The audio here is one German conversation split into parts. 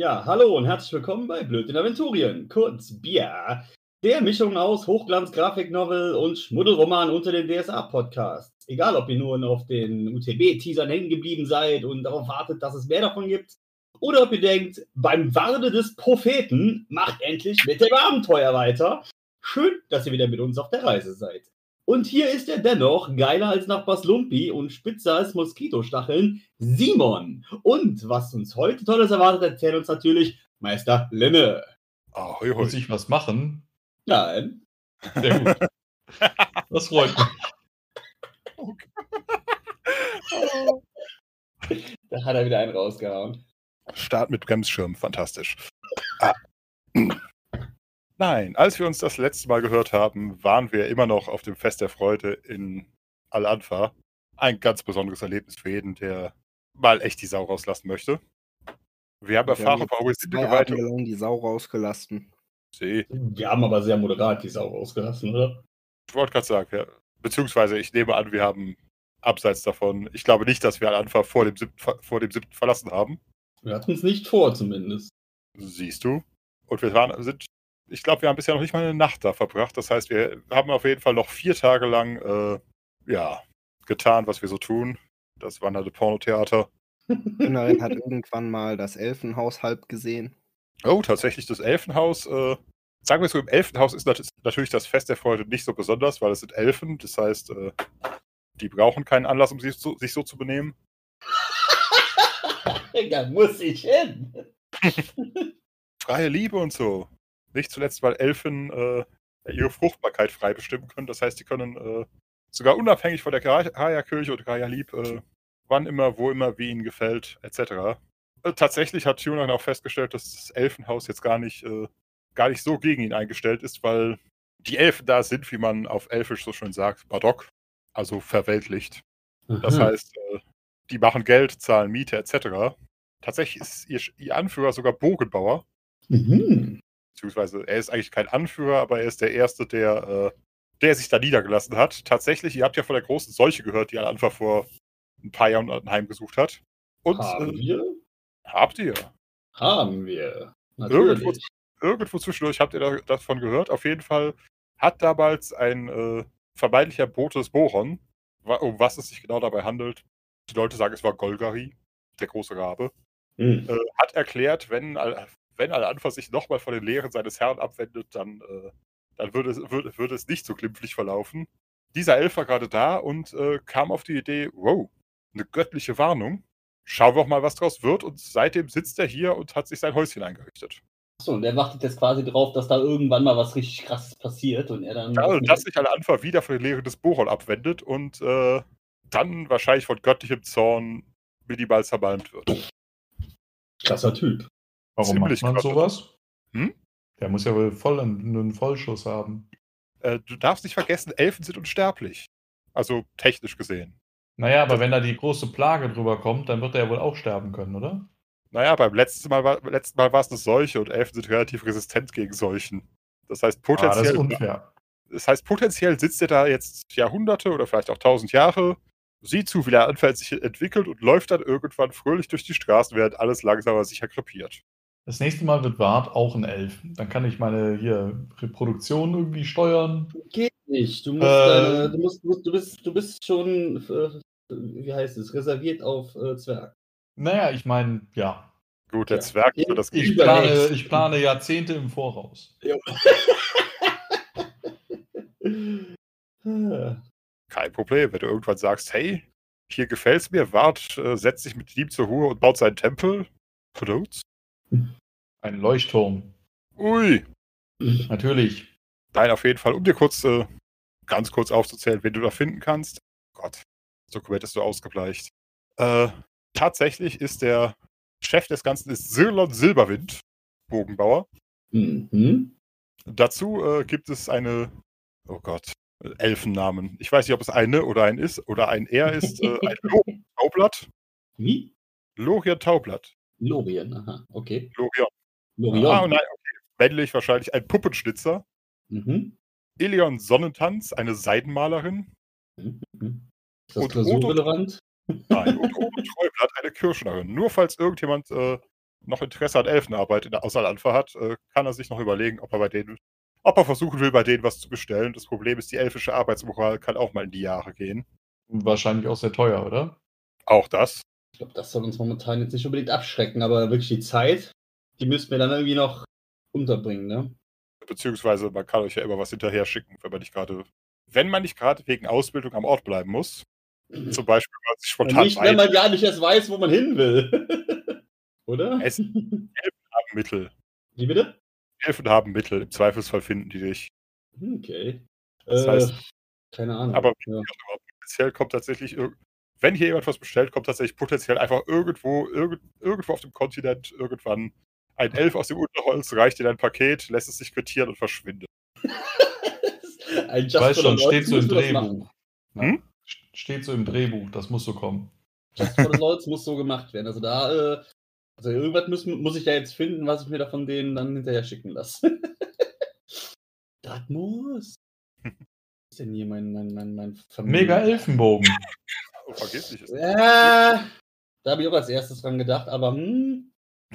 Ja, hallo und herzlich willkommen bei Blöd in Aventurien, kurz Bier. Der Mischung aus Hochglanz, Grafiknovel und Schmuddelroman unter den DSA-Podcasts. Egal, ob ihr nur auf den UTB-Teasern hängen geblieben seid und darauf wartet, dass es mehr davon gibt, oder ob ihr denkt, beim Warde des Propheten macht endlich mit dem Abenteuer weiter. Schön, dass ihr wieder mit uns auf der Reise seid. Und hier ist er dennoch geiler als Nachbars Lumpi und spitzer als Moskitostacheln, Simon. Und was uns heute Tolles erwartet, erzählt uns natürlich Meister Linne. Ahoi, hoi. Muss ich was machen? Nein. Sehr gut. Das freut mich. Da hat er wieder einen rausgehauen. Start mit Bremsschirm, fantastisch. Ah. Nein, als wir uns das letzte Mal gehört haben, waren wir immer noch auf dem Fest der Freude in Al-Anfa. Ein ganz besonderes Erlebnis für jeden, der mal echt die Sau rauslassen möchte. Wir haben sind weiter. Abende lang die Sau rausgelassen. See. Wir haben aber sehr moderat die Sau rausgelassen, oder? Ich wollte gerade sagen, ja. Beziehungsweise ich nehme an, wir haben abseits davon. Ich glaube nicht, dass wir Al-Anfa vor dem siebten, ver- vor dem siebten verlassen haben. Wir hatten es nicht vor, zumindest. Siehst du? Und wir waren, sind, ich glaube, wir haben bisher noch nicht mal eine Nacht da verbracht. Das heißt, wir haben auf jeden Fall noch vier Tage lang, äh, ja, getan, was wir so tun. Das wanderte Pornotheater. Innerin hat irgendwann mal das Elfenhaus halb gesehen. Oh, tatsächlich das Elfenhaus. Äh, sagen wir es so, im Elfenhaus ist nat- natürlich das Fest der Freude nicht so besonders, weil es sind Elfen. Das heißt, äh, die brauchen keinen Anlass, um sich so, sich so zu benehmen. Da muss ich hin. freie Liebe und so. Nicht zuletzt, weil Elfen äh, ihre Fruchtbarkeit frei bestimmen können. Das heißt, die können äh, sogar unabhängig von der Gaia-Kirche oder Gaia-Lieb, äh, wann immer, wo immer, wie ihnen gefällt, etc. Äh, tatsächlich hat Tunan auch festgestellt, dass das Elfenhaus jetzt gar nicht, äh, gar nicht so gegen ihn eingestellt ist, weil die Elfen da sind, wie man auf Elfisch so schön sagt, Badok, also verweltlicht. Das Mhm. heißt, äh, die machen Geld, zahlen Miete etc. Tatsächlich ist ihr, ihr Anführer sogar Bogenbauer Mhm. Beziehungsweise er ist eigentlich kein Anführer, aber er ist der Erste, der, äh, der sich da niedergelassen hat. Tatsächlich, ihr habt ja von der großen Seuche gehört, die al Anfang vor ein paar Jahren heimgesucht hat. Und Haben äh, wir? habt ihr. Haben wir. Irgendwo, Natürlich. irgendwo zwischendurch habt ihr da, davon gehört. Auf jeden Fall hat damals ein äh, vermeintlicher Bote des Boron, um was es sich genau dabei handelt. Die Leute sagen, es war Golgari, der große Rabe. Mhm. äh, hat erklärt, wenn, Wenn Al-Anfa sich nochmal von den Lehren seines Herrn abwendet, dann, äh, dann würde, es, würde, würde es nicht so glimpflich verlaufen. Dieser Elf war gerade da und äh, kam auf die Idee, wow, eine göttliche Warnung. Schauen wir auch mal, was draus wird. Und seitdem sitzt er hier und hat sich sein Häuschen eingerichtet. Achso, und der wartet jetzt quasi drauf, dass da irgendwann mal was richtig krasses passiert und er dann. Ja, und dass sich Al-Anfa wieder von den Lehren des Boron abwendet und äh, dann wahrscheinlich von göttlichem Zorn minimal zermalmt wird. Krasser Typ. Warum Ziemlich macht man sowas? Hm? Der muss ja wohl voll einen, einen Vollschuss haben. Äh, du darfst nicht vergessen, Elfen sind unsterblich. Also technisch gesehen. Naja, aber wenn da die große Plage drüber kommt, dann wird er ja wohl auch sterben können, oder? Naja, beim letzten Mal war, beim letzten Mal war es eine Seuche und Elfen sind relativ resistent gegen Seuchen. Das heißt, Ah, das ist potenziell, unfair. das heißt, potenziell sitzt er da jetzt Jahrhunderte oder vielleicht auch tausend Jahre, sieht zu, wie der Anfall sich entwickelt und läuft dann irgendwann fröhlich durch die Straßen, während alles langsam aber sicher krepiert. Das nächste Mal wird Wart auch ein Elf. Dann kann ich meine hier Reproduktion irgendwie steuern. Geht nicht. Du musst, Äh. deine, du, musst, du, du, bist, du bist schon, äh, wie heißt es, reserviert auf äh, Zwerg. Naja, ich meine, ja. Gut, der Ja. Zwerg wird das Ich plane, ich plane Jahrzehnte im Voraus. Kein Problem, wenn du irgendwann sagst, hey, hier gefällt's mir, Wart äh, setzt sich mit ihm zur Ruhe und baut seinen Tempel. Produz? Ein Leuchtturm. Ui. Natürlich. Nein, auf jeden Fall, um dir kurz, äh, ganz kurz aufzuzählen, wen du da finden kannst. Gott, das Dokument ist so ausgebleicht. Äh, tatsächlich ist der Chef des Ganzen ist Sirlon Silberwind, Bogenbauer. Mhm. Dazu äh, gibt es eine, oh Gott, Elfennamen. Ich weiß nicht, ob es eine oder ein ist oder ein er ist. Äh, ein Lorien Taublatt. Wie? Lorien Taublatt. Lorien, aha, okay. Lorion. Lorion. Ah, nein, okay. Männlich wahrscheinlich ein Puppenschnitzer. Mhm. Ilion Sonnentanz, eine Seidenmalerin. Mhm. Ist das Und klausurrelevant? Nein, und Oben Treublatt, eine Kirschnerin. Nur falls irgendjemand äh, noch Interesse an Elfenarbeit in der außer Alpha hat, äh, kann er sich noch überlegen, ob er bei denen, ob er versuchen will, bei denen was zu bestellen. Das Problem ist, die elfische Arbeitsmoral kann auch mal in die Jahre gehen. Wahrscheinlich auch sehr teuer, oder? Auch das. Ich glaube, das soll uns momentan jetzt nicht unbedingt abschrecken, aber wirklich die Zeit, die müssten wir dann irgendwie noch unterbringen, ne? Beziehungsweise man kann euch ja immer was hinterher schicken, wenn man nicht gerade, wenn man nicht gerade wegen Ausbildung am Ort bleiben muss. Zum Beispiel, weil man sich spontan nicht, wenn man gar nicht erst weiß, wo man hin will. Oder? Es- Elfen haben Mittel. Wie bitte? Elfen haben Mittel. Im Zweifelsfall finden die dich. Okay. Das äh, heißt- keine Ahnung. Aber ja. potenziell kommt tatsächlich, wenn hier jemand was bestellt, kommt tatsächlich potenziell einfach irgendwo, irgend, irgendwo auf dem Kontinent irgendwann ein Elf aus dem Unterholz, reicht dir dein Paket, lässt es sich quittieren und verschwindet. Ein Ich weiß schon, for the steht so im. Drehbuch. Ja. Hm? Steht so im Drehbuch, das muss so kommen. Just for the Lords muss so gemacht werden. Also da, äh, also irgendwas müssen, muss ich da jetzt finden, was ich mir da von denen dann hinterher schicken lasse. das muss. Was ist denn hier mein, mein, mein, mein Mega Elfenbogen. Oh, vergiss nicht. Ja, da habe ich auch als erstes dran gedacht, aber hm,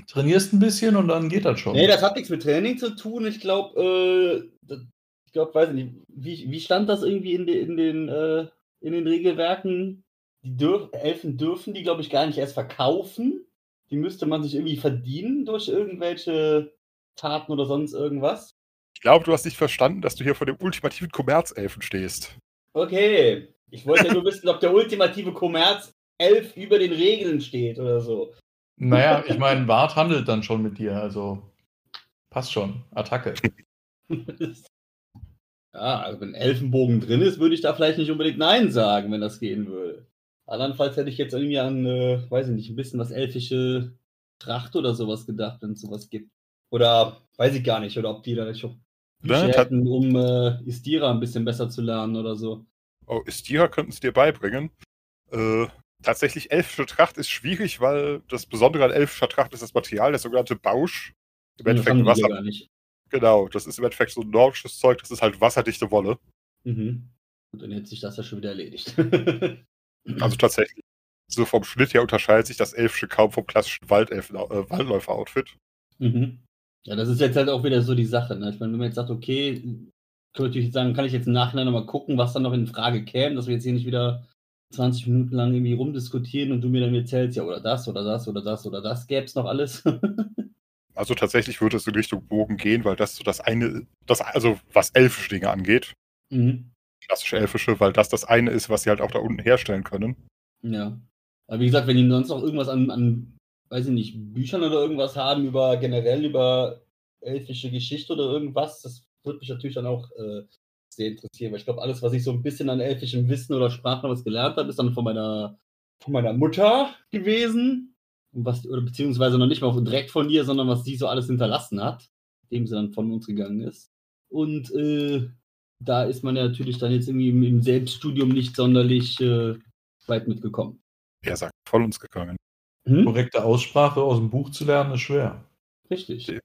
Trainierst ein bisschen und dann geht das schon. nee, das hat nichts mit Training zu tun. Ich glaube, äh, ich glaube, weiß ich nicht, wie, wie stand das irgendwie in, de, in, den, äh, in den Regelwerken? Die dürf, Elfen dürfen die, glaube ich, gar nicht erst verkaufen. Die müsste man sich irgendwie verdienen durch irgendwelche Taten oder sonst irgendwas. Ich glaube, du hast nicht verstanden, dass du hier vor dem ultimativen Kommerzelfen stehst. Okay. Ich wollte ja nur wissen, ob der ultimative Kommerz elf über den Regeln steht oder so. Naja, ich meine, Bart handelt dann schon mit dir, also passt schon. Attacke. ja, also wenn Elfenbogen drin ist, würde ich da vielleicht nicht unbedingt Nein sagen, wenn das gehen würde. Andernfalls hätte ich jetzt irgendwie an, äh, weiß ich nicht, ein bisschen was elfische Tracht oder sowas gedacht, wenn es sowas gibt. Oder weiß ich gar nicht, oder ob die da nicht auch Bücher Ne, hätten, um äh, Istira ein bisschen besser zu lernen oder so. Oh, Istira könnten es dir beibringen. Äh, tatsächlich, elfische Tracht ist schwierig, weil das Besondere an elfischer Tracht ist das Material, der sogenannte Bausch. Im Endeffekt Wasser. gar nicht. Genau, das ist im Endeffekt so ein nordisches Zeug, das ist halt wasserdichte Wolle. Mhm. Und dann hätte sich das ja schon wieder erledigt. Also tatsächlich. So vom Schnitt her unterscheidet sich das elfische kaum vom klassischen Waldelfen, äh, Waldläufer-Outfit. Mhm. Ja, das ist jetzt halt auch wieder so die Sache. Ne? Ich meine, wenn man jetzt sagt, okay, können wir natürlich sagen, kann ich jetzt im Nachhinein nochmal gucken, was dann noch in Frage käme, dass wir jetzt hier nicht wieder 20 Minuten lang irgendwie rumdiskutieren und du mir dann erzählst, ja, oder das, oder das, oder das, oder das, gäbe es noch alles. Also tatsächlich würde es in Richtung Bogen gehen, weil das so das eine, das, also was elfische Dinge angeht, mhm. klassische elfische, weil das das eine ist, was sie halt auch da unten herstellen können. Ja. Aber wie gesagt, wenn die sonst noch irgendwas an, an, weiß ich nicht, Büchern oder irgendwas haben über generell über elfische Geschichte oder irgendwas, das würde mich natürlich dann auch äh, sehr interessieren, weil ich glaube, alles, was ich so ein bisschen an elfischem Wissen oder Sprachen was gelernt habe, ist dann von meiner, von meiner Mutter gewesen. Was, oder beziehungsweise noch nicht mal direkt von ihr, sondern was sie so alles hinterlassen hat, dem sie dann von uns gegangen ist. Und äh, da ist man ja natürlich dann jetzt irgendwie im, im Selbststudium nicht sonderlich äh, weit mitgekommen. Er sagt, von uns gegangen. Hm? Korrekte Aussprache aus dem Buch zu lernen ist schwer. Richtig. De-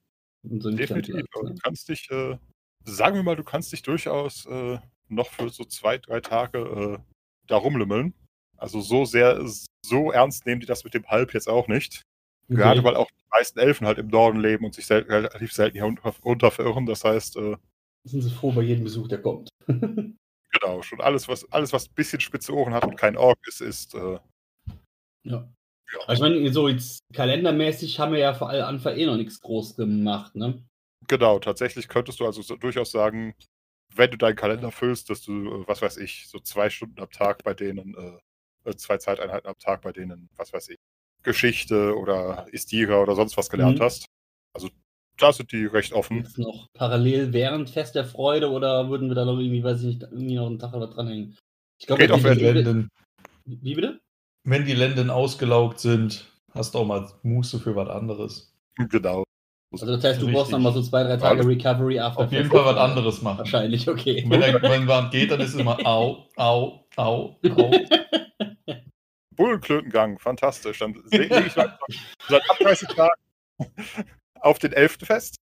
Und so ein Definitiv. Aber ne? Du kannst dich, äh, sagen wir mal, du kannst dich durchaus äh, noch für so zwei, drei Tage äh, da rumlümmeln. Also so sehr, so ernst nehmen die das mit dem Halb jetzt auch nicht. Gerade Okay. weil auch die meisten Elfen halt im Norden leben und sich sel relativ selten hier runter, runter verirren. Das heißt, äh, sind sie froh bei jedem Besuch, der kommt. genau, schon alles, was alles, was ein bisschen spitze Ohren hat und kein Ork ist, ist äh, ja. Aber ich meine, so jetzt kalendermäßig haben wir ja vor allem Anfang eh noch nichts groß gemacht, ne? Genau, tatsächlich könntest du also so durchaus sagen, wenn du deinen Kalender füllst, dass du, äh, was weiß ich, so zwei Stunden am Tag bei denen, äh, äh, zwei Zeiteinheiten am Tag bei denen, was weiß ich, Geschichte oder Istira oder sonst was gelernt Mhm. hast. Also da sind die recht offen. Jetzt noch parallel während Fest der Freude oder würden wir da noch irgendwie, weiß ich nicht, irgendwie noch einen Tag oder dranhängen? Ich glaube, Geht auch, die- wenn Die die- Lenden, Wie bitte? wenn die Lenden ausgelaugt sind, hast du auch mal Muße für was anderes. Genau. Also das heißt, du brauchst noch mal so zwei, drei Tage Recovery after Auf jeden der Fall was anderes machen. Wahrscheinlich, okay. Und wenn, er, wenn man geht, dann ist es immer au, au, au, au. Bullenklötengang, fantastisch. Dann lege ich mal seit 38 Tagen auf den 11. fest.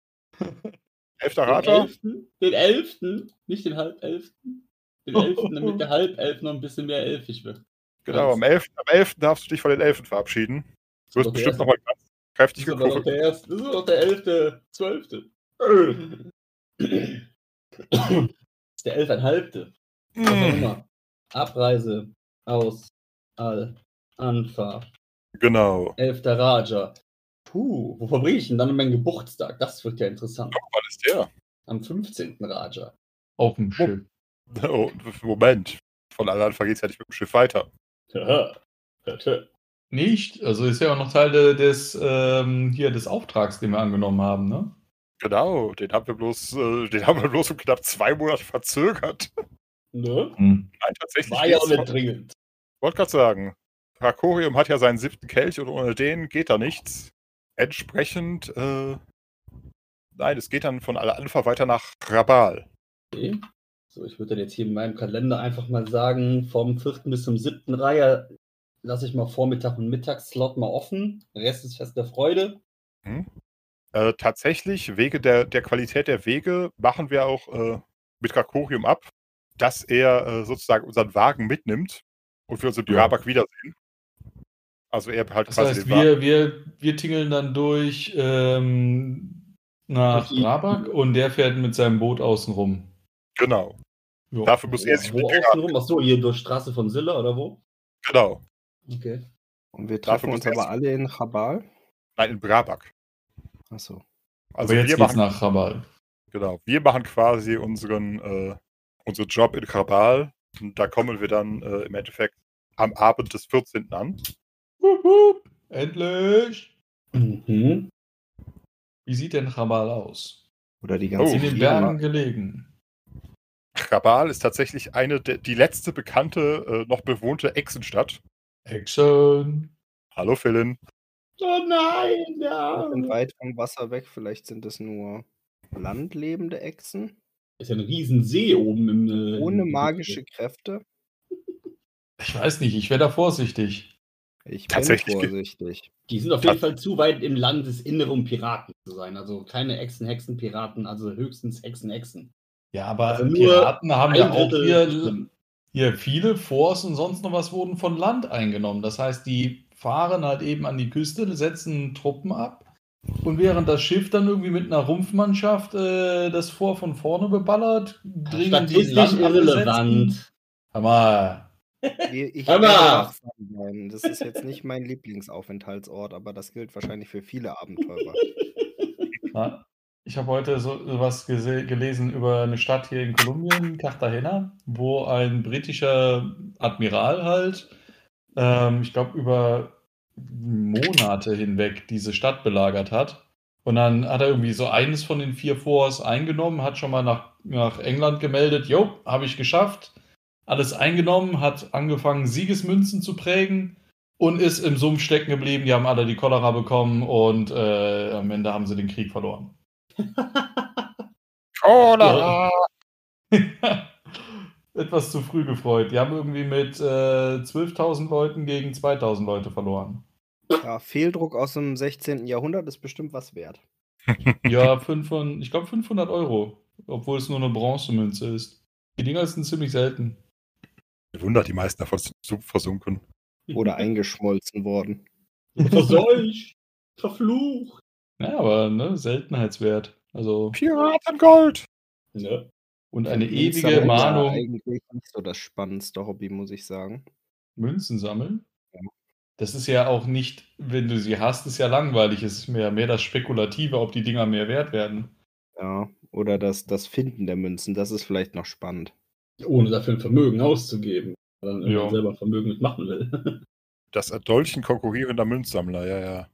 11. Den Rater. Elften? Den Elften? Nicht den Halbelften? Den Elften, damit der Halbelf noch ein bisschen mehr elfisch wird. Genau, am 11. am 11. darfst du dich von den Elfen verabschieden. Du wirst Okay, bestimmt nochmal ganz, Kräftig Das ist aber noch geguckt. der erste, das ist noch der elfte, zwölfte. Das ist der elfeinhalbte. Was auch Mm, immer. Abreise aus Al Anfa. Genau. Elfter Raja. Puh, wo verbringe ich denn dann meinen Geburtstag? Das wird ja interessant. Was ist der? Am 15. Raja. Auf dem Schiff. Oh, Moment. Von Al-Anfa geht es ja nicht mit dem Schiff weiter. Haha. Tö. Nicht? Also ist ja auch noch Teil de- des, ähm, hier, des Auftrags, den wir angenommen haben, ne? Genau, den haben wir bloß, äh, den haben wir bloß um knapp zwei Monate verzögert. Ne? Hm. Nein, tatsächlich. War ja auch nicht dringend. wollte gerade sagen, Hakorium hat ja seinen siebten Kelch und ohne den geht da nichts. Entsprechend, äh, nein, es geht dann von Al-Anfa weiter nach Rabal. Okay. So, ich würde dann jetzt hier in meinem Kalender einfach mal sagen, vom 4. bis zum 7. Reihe lasse ich mal Vormittag und Mittagsslot mal offen. Der Rest ist Fest der Freude. Äh, tatsächlich, wegen der, der Qualität der Wege machen wir auch äh, mit Hakorium ab, dass er äh, sozusagen unseren Wagen mitnimmt und wir uns in Ja. Drabak wiedersehen. Also er halt Das quasi heißt, den Wagen. wir, wir, wir tingeln dann durch ähm, nach Rabak und der fährt mit seinem Boot außen rum. Genau. Jo. Dafür muss er sich wo mit Dünger. außenrum? Achso, hier durch Straße von Silla oder wo? Genau. Okay. Und wir treffen uns aber alle in Chabal. Nein, in Brabak. Achso. Also Aber jetzt wir geht's machen, nach Rabal. genau, wir machen quasi unseren, äh, unseren Job in Krabal. Und da kommen wir dann äh, im Endeffekt am Abend des 14. an. Wup, wup. Endlich! Mhm. Wie sieht denn Rabal aus? Oder die Oh. ganze In den. Bergen gelegen. Krabal ist tatsächlich eine der, die letzte bekannte, äh, noch bewohnte Echsenstadt. Action! Hallo Philin. Oh nein, ja. Wir sind weit vom Wasser weg. Vielleicht sind es nur landlebende Echsen. Ist ja ein Riesensee oben im. Äh, Ohne im- magische Kräfte. Ich weiß nicht, ich wäre da vorsichtig. Ich bin vorsichtig. Die sind auf jeden Fall zu weit im Landesinnere, um Piraten zu sein. Also keine Echsen, Hexen, Piraten, also höchstens Hexen, Hexen. Ja, aber Also Piraten haben ja auch Drittel hier, viele Forts und sonst noch was wurden von Land eingenommen. Das heißt, die fahren halt eben an die Küste, setzen Truppen ab. Und während das Schiff dann irgendwie mit einer Rumpfmannschaft äh, das Fort von vorne beballert, dringen die Landabgesetzten- irrelevant. Hammer. Ich wachsam sein. Das ist jetzt nicht mein Lieblingsaufenthaltsort, aber das gilt wahrscheinlich für viele Abenteurer. Ich habe heute so was gelesen über eine Stadt hier in Kolumbien, Cartagena, wo ein britischer Admiral halt, ähm, ich glaube, über Monate hinweg diese Stadt belagert hat. Und dann hat er irgendwie so eines von den vier Forts eingenommen, hat schon mal nach, nach England gemeldet, jo, habe ich geschafft. Alles eingenommen, hat angefangen, Siegesmünzen zu prägen und ist im Sumpf stecken geblieben. Die haben alle die Cholera bekommen und äh, am Ende haben sie den Krieg verloren. Cholera! Etwas zu früh gefreut. Die haben irgendwie mit äh, 12.000 Leuten gegen 2.000 Leute verloren. Ja, Fehldruck aus dem 16. Jahrhundert ist bestimmt was wert. Ja, 500, ich glaube 500 Euro, obwohl es nur eine Bronzemünze ist. Die Dinger sind ziemlich selten. Wunder, die meisten davon sind versunken. Oder eingeschmolzen worden. Verseucht. Verflucht. Ja, aber ne, Seltenheitswert. Also, Piratengold! Ne? und eine Münzen ewige sammeln ist ja Mahnung, Eigentlich nicht so das spannendste Hobby, muss ich sagen. Münzen sammeln. Ja. Das ist ja auch nicht, wenn du sie hast, ist ja langweilig. Es ist mehr, mehr das Spekulative, ob die Dinger mehr wert werden. Ja, oder das, das Finden der Münzen, das ist vielleicht noch spannend. Ohne dafür ein Vermögen auszugeben. Weil dann Ja. irgendwann selber Vermögen mitmachen will. Das Erdolchen konkurrierender Münzsammler, ja, ja.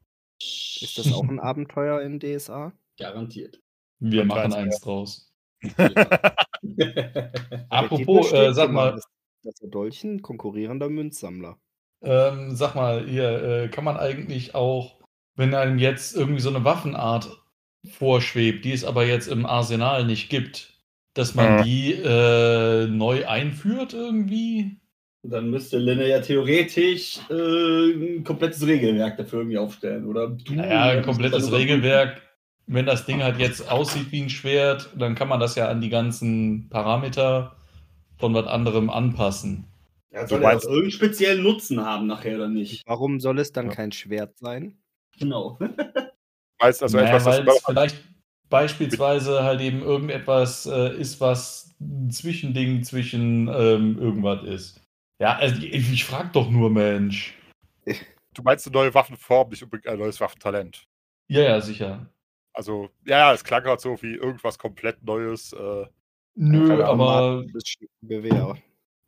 Ist das auch ein Abenteuer in DSA? Garantiert. Wir Und machen eins eins draus. Apropos, äh, sag mal, Das, Dolchen konkurrierender Münzsammler. ähm, sag mal, hier, äh, kann man eigentlich auch, wenn einem jetzt irgendwie so eine Waffenart vorschwebt, die es aber jetzt im Arsenal nicht gibt, dass man Mhm. die äh, neu einführt irgendwie? Dann müsste Lenne ja theoretisch äh, ein komplettes Regelwerk dafür irgendwie aufstellen. Oder du. Naja, ein komplettes Regelwerk. Wenn das Ding halt jetzt aussieht wie ein Schwert, dann kann man das ja an die ganzen Parameter von was anderem anpassen. Ja, soll ja irgendeinen speziellen Nutzen haben nachher oder nicht. Warum soll es dann Ja. kein Schwert sein? Genau. Weißt also naja, etwas, weil das es vielleicht beispielsweise halt eben irgendetwas äh, ist, was ein Zwischending zwischen ähm, irgendwas ist. Ja, also ich, ich frag doch nur, Mensch. du meinst eine neue Waffenform, nicht unbedingt ein neues Waffentalent. Ja, ja, sicher. Also, ja, ja, es klang gerade so wie irgendwas komplett Neues. Äh, Nö, aber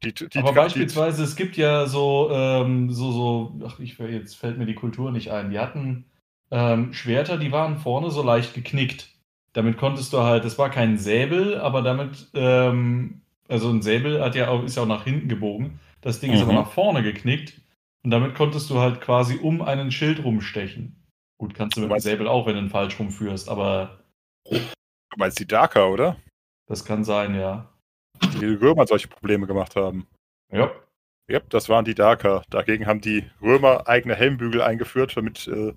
die, die, Aber die, beispielsweise, es gibt ja so, ähm, so, so, ach, ich, jetzt fällt mir die Kultur nicht ein. Die hatten ähm, Schwerter, die waren vorne so leicht geknickt. Damit konntest du halt, das war kein Säbel, aber damit, ähm, also ein Säbel hat ja auch, ist ja auch nach hinten gebogen. Das Ding ist aber Mhm. nach vorne geknickt. Und damit konntest du halt quasi um einen Schild rumstechen. Gut, kannst du mit dem Säbel auch, wenn du ihn falsch rumführst, aber du meinst die Darker, oder? das kann sein, ja. Die den Römern solche Probleme gemacht haben. Ja. Ja, das waren die Darker. Dagegen haben die Römer eigene Helmbügel eingeführt, damit, äh,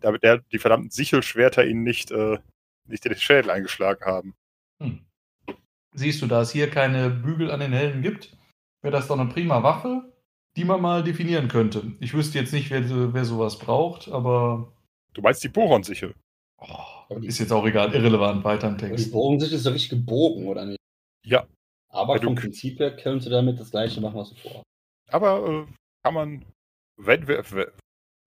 damit der, die verdammten Sichelschwerter ihnen nicht, äh, nicht in den Schädel eingeschlagen haben. Hm. Siehst du, da es hier keine Bügel an den Helmen gibt, wäre das doch eine prima Waffe, die man mal definieren könnte. Ich wüsste jetzt nicht, wer, wer sowas braucht, aber Du meinst die Bohronsichel? oh, ist jetzt auch egal, irrelevant, weiter im Aber die Text. Bogensicht ist so richtig gebogen, oder nicht? Ja. Aber Weil du- vom Prinzip her könnte damit das gleiche machen, was du vorhast. Aber äh, kann man, wenn wir,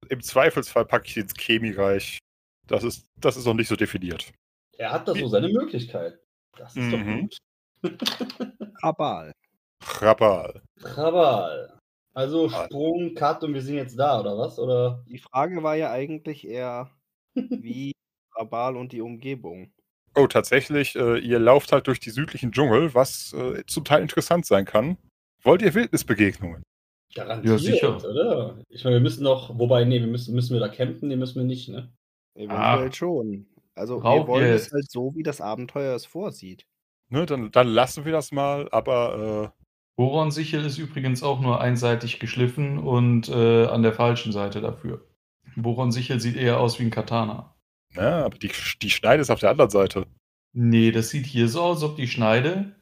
im Zweifelsfall packe ich ins Chemiereich. Das ist, das ist noch nicht so definiert. Er hat da so seine Möglichkeit. Das ist Mhm. doch gut. Kabal. Rabal. Trabal. Also. Sprung, Cut und wir sind jetzt da, oder was? Oder? Die Frage war ja eigentlich eher, wie Kabal und die Umgebung. Oh, tatsächlich, äh, ihr lauft halt durch die südlichen Dschungel, was äh, zum Teil interessant sein kann. Wollt ihr Wildnisbegegnungen? Garantiert, sicher. oder? Ich meine, wir müssen noch, wobei, nee, wir müssen, müssen wir da campen? Nee, müssen wir nicht, ne? Eventuell Ah. schon. Also wir Raub wollen es halt so, wie das Abenteuer es vorsieht. Ne, dann, dann lassen wir das mal, aber äh, Boron-Sichel ist übrigens auch nur einseitig geschliffen und äh, an der falschen Seite dafür. Boron-Sichel sieht eher aus wie ein Katana. na, aber die, die Schneide ist auf der anderen Seite. Nee, das sieht hier so aus, als ob die Schneide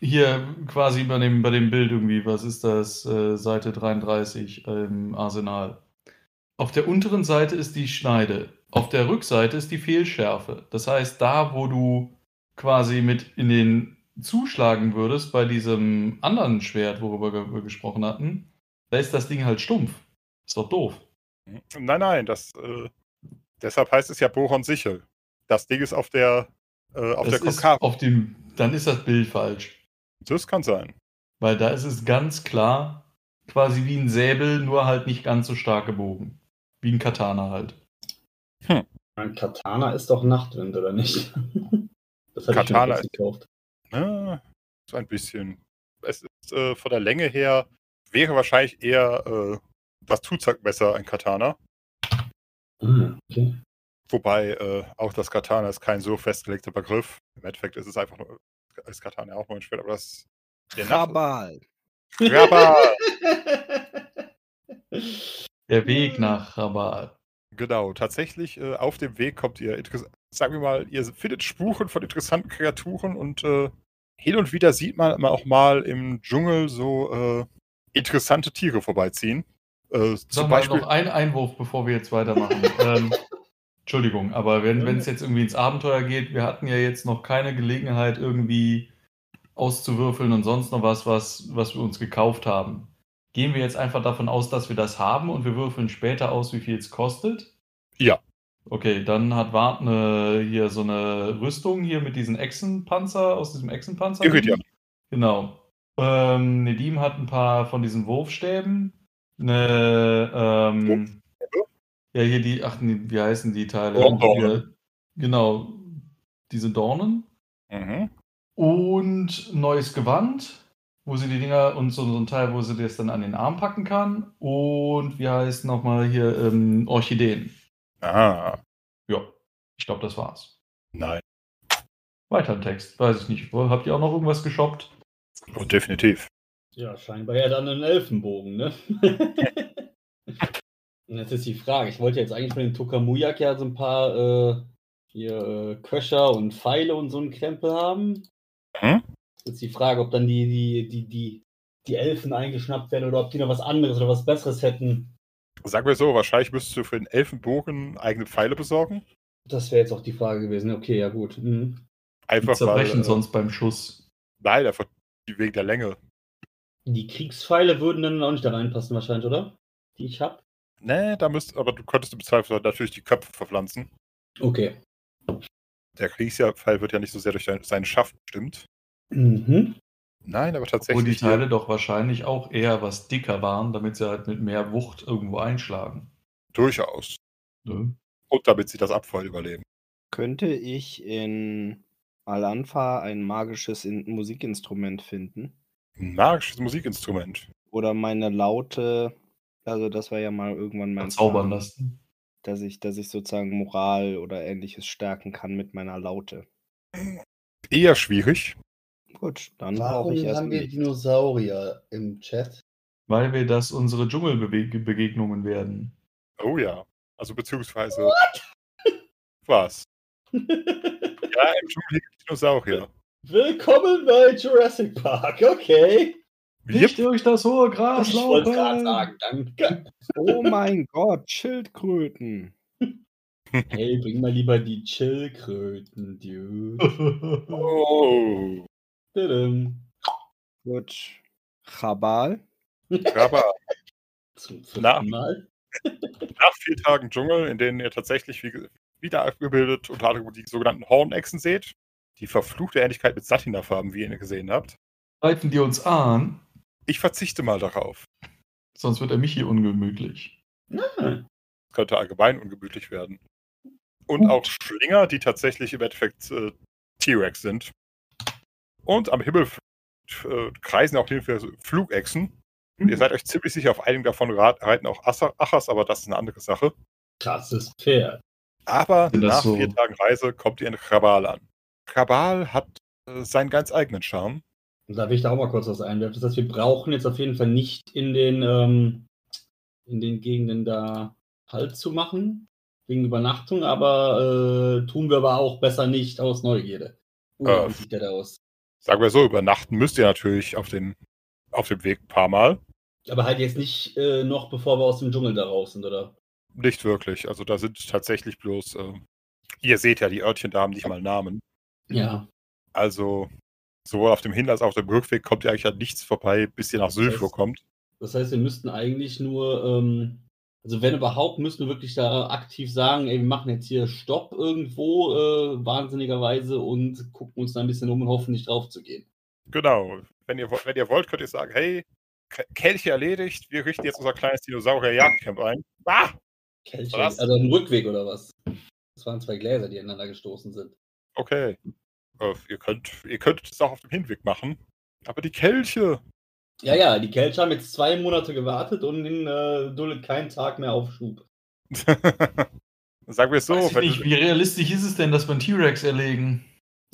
hier quasi bei dem, bei dem Bild irgendwie, was ist das, äh, Seite 33 im Arsenal. Auf der unteren Seite ist die Schneide, auf der Rückseite ist die Fehlschärfe. Das heißt, da, wo du quasi mit in den zuschlagen würdest bei diesem anderen Schwert, worüber wir gesprochen hatten, da ist das Ding halt stumpf. Ist doch doof. Nein, nein, das, äh, deshalb heißt es ja Boron Sichel. Das Ding ist auf der, äh, auf das der ist Konkave. auf dem, dann ist das Bild falsch. Das kann sein. Weil da ist es ganz klar quasi wie ein Säbel, nur halt nicht ganz so stark gebogen. Wie ein Katana halt. Ein Katana ist doch Nachtwind, oder nicht? Das hatte Katana ich schon gekauft. Ja, so ein bisschen. Es ist äh, von der Länge her, wäre wahrscheinlich eher äh, das Tuzackmesser ein Katana. Ah, okay. Wobei äh, auch das Katana ist kein so festgelegter Begriff. Im Endeffekt ist es einfach nur, ist Katana auch nur ein Schwert, aber das. Kabal. Rabal! Der Weg nach Rabal. Genau, tatsächlich äh, auf dem Weg kommt ihr, sagen wir mal, ihr findet Spuren von interessanten Kreaturen und äh, hin und wieder sieht man auch mal im Dschungel so äh, interessante Tiere vorbeiziehen. Äh, zum mal Beispiel, noch ein Einwurf, bevor wir jetzt weitermachen. ähm, Entschuldigung, aber wenn wenn es jetzt irgendwie ins Abenteuer geht, wir hatten ja jetzt noch keine Gelegenheit, irgendwie auszuwürfeln und sonst noch was, was, was wir uns gekauft haben. Gehen wir jetzt einfach davon aus, dass wir das haben und wir würfeln später aus, wie viel es kostet? Ja. Okay, dann hat Wart eine, hier so eine Rüstung hier mit diesen Echsenpanzer, aus diesem Echsenpanzer. Iridium. Genau. Ähm, Nedim hat ein paar von diesen Wurfstäben. Eine, ähm, ja, hier die, ach, wie heißen die Teile? Dornen. Genau, diese Dornen. Mhm. Und neues Gewand, wo sie die Dinger und so, so ein Teil, wo sie das dann an den Arm packen kann. Und wie heißt nochmal hier ähm, Orchideen. Ah, Ja, ich glaube, das war's. nein. Weiter im Text, weiß ich nicht. Habt ihr auch noch irgendwas geshoppt? Oh, definitiv. Ja, scheinbar ja dann einen Elfenbogen, ne? Und jetzt ist die Frage, ich wollte jetzt eigentlich von den Tokamujak ja so ein paar äh, hier äh, Köcher und Pfeile und so einen Krempel haben. Mhm. Jetzt die Frage, ob dann die, die, die, die, die Elfen eingeschnappt werden oder ob die noch was anderes oder was Besseres hätten. Sagen wir so, wahrscheinlich müsstest du für den Elfenbogen eigene Pfeile besorgen. Das wäre jetzt auch die Frage gewesen. Okay, ja gut. Mhm. Die Einfach zerbrechen weil, äh, sonst beim Schuss. Nein, einfach wegen der Länge. Die Kriegspfeile würden dann auch nicht da reinpassen wahrscheinlich, oder? Die ich habe. Nee, da müsst, aber du könntest im Zweifel natürlich die Köpfe verpflanzen. Okay. Der Kriegspfeil wird ja nicht so sehr durch seinen Schaft bestimmt. Mhm. Nein, aber Obwohl die tatsächlich. Teile doch wahrscheinlich auch eher was dicker waren, damit sie halt mit mehr Wucht irgendwo einschlagen. Durchaus. Ne? Und damit sie das Abfall überleben. Könnte ich in Al-Anfa ein magisches In Musikinstrument finden? Ein magisches Musikinstrument. Oder meine Laute, also das war ja mal irgendwann mein Zaubern lassen. dass ich, dass ich sozusagen Moral oder ähnliches stärken kann mit meiner Laute. Eher schwierig. Gut, dann ich Warum erst haben wir. Dinosaurier im Chat? Weil wir das unsere Dschungelbegegnungen werden. Oh ja. Also beziehungsweise. Was? Ja, im Dschungel gibt Dinosaurier. Willkommen bei Jurassic Park, okay. Yep. Nicht durch das hohe Gras Ich wollte gerade laufen! sagen, danke. Oh mein Gott, Schildkröten. Hey, bring mal lieber die Chillkröten, Dude. Oh. Gut. Chabal. Aber Zum Na. vierten Mal. nach vier Tagen Dschungel, in denen ihr tatsächlich wie, wieder abgebildet unter anderem die sogenannten Hornechsen seht, die verfluchte Ähnlichkeit mit Satinaf haben, wie ihr gesehen habt. Greifen die uns an, Ich verzichte mal darauf. sonst wird der Michi ungemütlich. Ah, könnte allgemein ungemütlich werden. Und auch Schlinger, die tatsächlich im Endeffekt äh, T-Rex sind. Und am Himmel äh, kreisen auch hinterher Flugechsen. Und ihr seid euch ziemlich sicher, auf einigen davon reiten auch Achas, aber das ist eine andere Sache. krasses Pferd. Aber nach so- vier Tagen Reise kommt ihr in Krabal an. Krabal hat äh, seinen ganz eigenen Charme. Und da will ich da auch mal kurz was einwerfen. Das heißt, wir brauchen jetzt auf jeden Fall nicht in den, ähm, in den Gegenden da Halt zu machen, wegen Übernachtung, aber äh, tun wir aber auch besser nicht aus Neugierde. Oder Äh, wie sieht der da aus? Sagen wir so, übernachten müsst ihr natürlich auf, den, auf dem Weg ein paar Mal. Aber halt jetzt nicht äh, noch, bevor wir aus dem Dschungel da raus sind, oder? Nicht wirklich. Also da sind tatsächlich bloß, äh, ihr seht ja, die Örtchen da haben nicht mal Namen. Ja. Also sowohl auf dem Hin- als auch auf dem Rückweg kommt ihr eigentlich an nichts vorbei, bis ihr nach Sülfur heißt- kommt. Das heißt, wir müssten eigentlich nur, ähm, also wenn überhaupt, müssten wir wirklich da aktiv sagen, ey, wir machen jetzt hier Stopp irgendwo, äh, wahnsinnigerweise, und gucken uns da ein bisschen um und hoffen nicht drauf zu gehen. Genau. Wenn ihr, wenn ihr wollt, könnt ihr sagen, hey, Kelche erledigt, wir richten jetzt unser kleines Dinosaurier-Jagdcamp ein. Ah! Kelche, Was? also im Rückweg oder was? Das waren zwei Gläser, die aneinander gestoßen sind. Okay. Äh, ihr, könnt, ihr könnt es auch auf dem Hinweg machen. Aber die Kelche. Ja, ja, die Kelche haben jetzt zwei Monate gewartet und in, äh, duldet keinen Tag mehr Aufschub. Sagen wir es so, Weiß nicht, wie realistisch ist es denn, dass man T-Rex erlegen?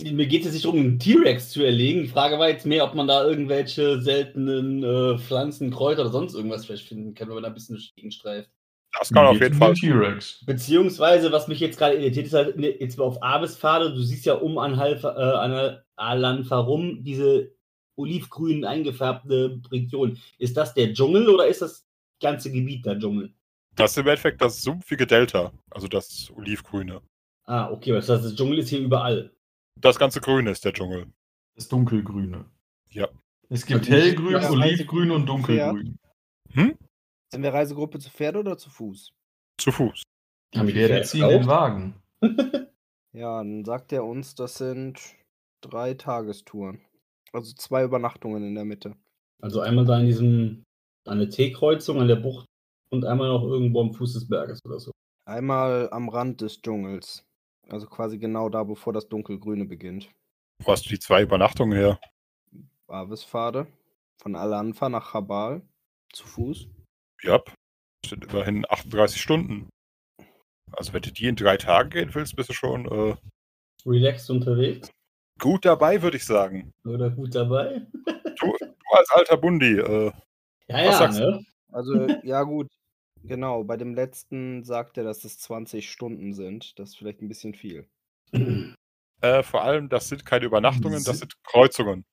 Mir geht es nicht darum, einen T-Rex zu erlegen. Die Frage war jetzt mehr, ob man da irgendwelche seltenen äh, Pflanzen, Kräuter oder sonst irgendwas vielleicht finden kann, wenn man da ein bisschen gegenstreift. das kann auf jeden Fall. den T-Rex. Beziehungsweise, was mich jetzt gerade irritiert, ist halt ne, jetzt auf Abespfade, du siehst ja um an, Halfa, äh, an Alanfa rum diese olivgrün eingefärbte Region. Ist das der Dschungel oder ist das ganze Gebiet der Dschungel? Das ist im Endeffekt das sumpfige Delta, also das Olivgrüne. Ah, okay, das heißt, der Dschungel ist hier überall. Das ganze Grüne ist der Dschungel. Das Dunkelgrüne. Ja. Es gibt Also hellgrün, Ja, olivgrün und dunkelgrün. Sind wir Reisegruppe zu Pferd oder zu Fuß? Zu Fuß. Die Haben wir die Pferde ziehen den? Wagen. Ja, dann sagt er uns, das sind drei Tagestouren. Also zwei Übernachtungen in der Mitte. Also einmal da in diesem, an der T-Kreuzung, an der Bucht und einmal noch irgendwo am Fuß des Berges oder so. Einmal am Rand des Dschungels. Also quasi genau da, bevor das Dunkelgrüne beginnt. Wo hast du die zwei Übernachtungen her? Avispfade. Von Al-Anfa nach Chabal. Zu Fuß. Ja. Das sind immerhin 38 Stunden. Also wenn du die in drei Tagen gehen willst, bist du schon äh, Relaxed unterwegs gut dabei, würde ich sagen. oder gut dabei? Du als alter Bundi, äh, Ja, Was ja, sagst du? ne? Also, ja gut. Genau, bei dem letzten sagt er, dass es 20 Stunden sind. Das ist vielleicht ein bisschen viel. äh, vor allem, das sind keine Übernachtungen, das sind Kreuzungen.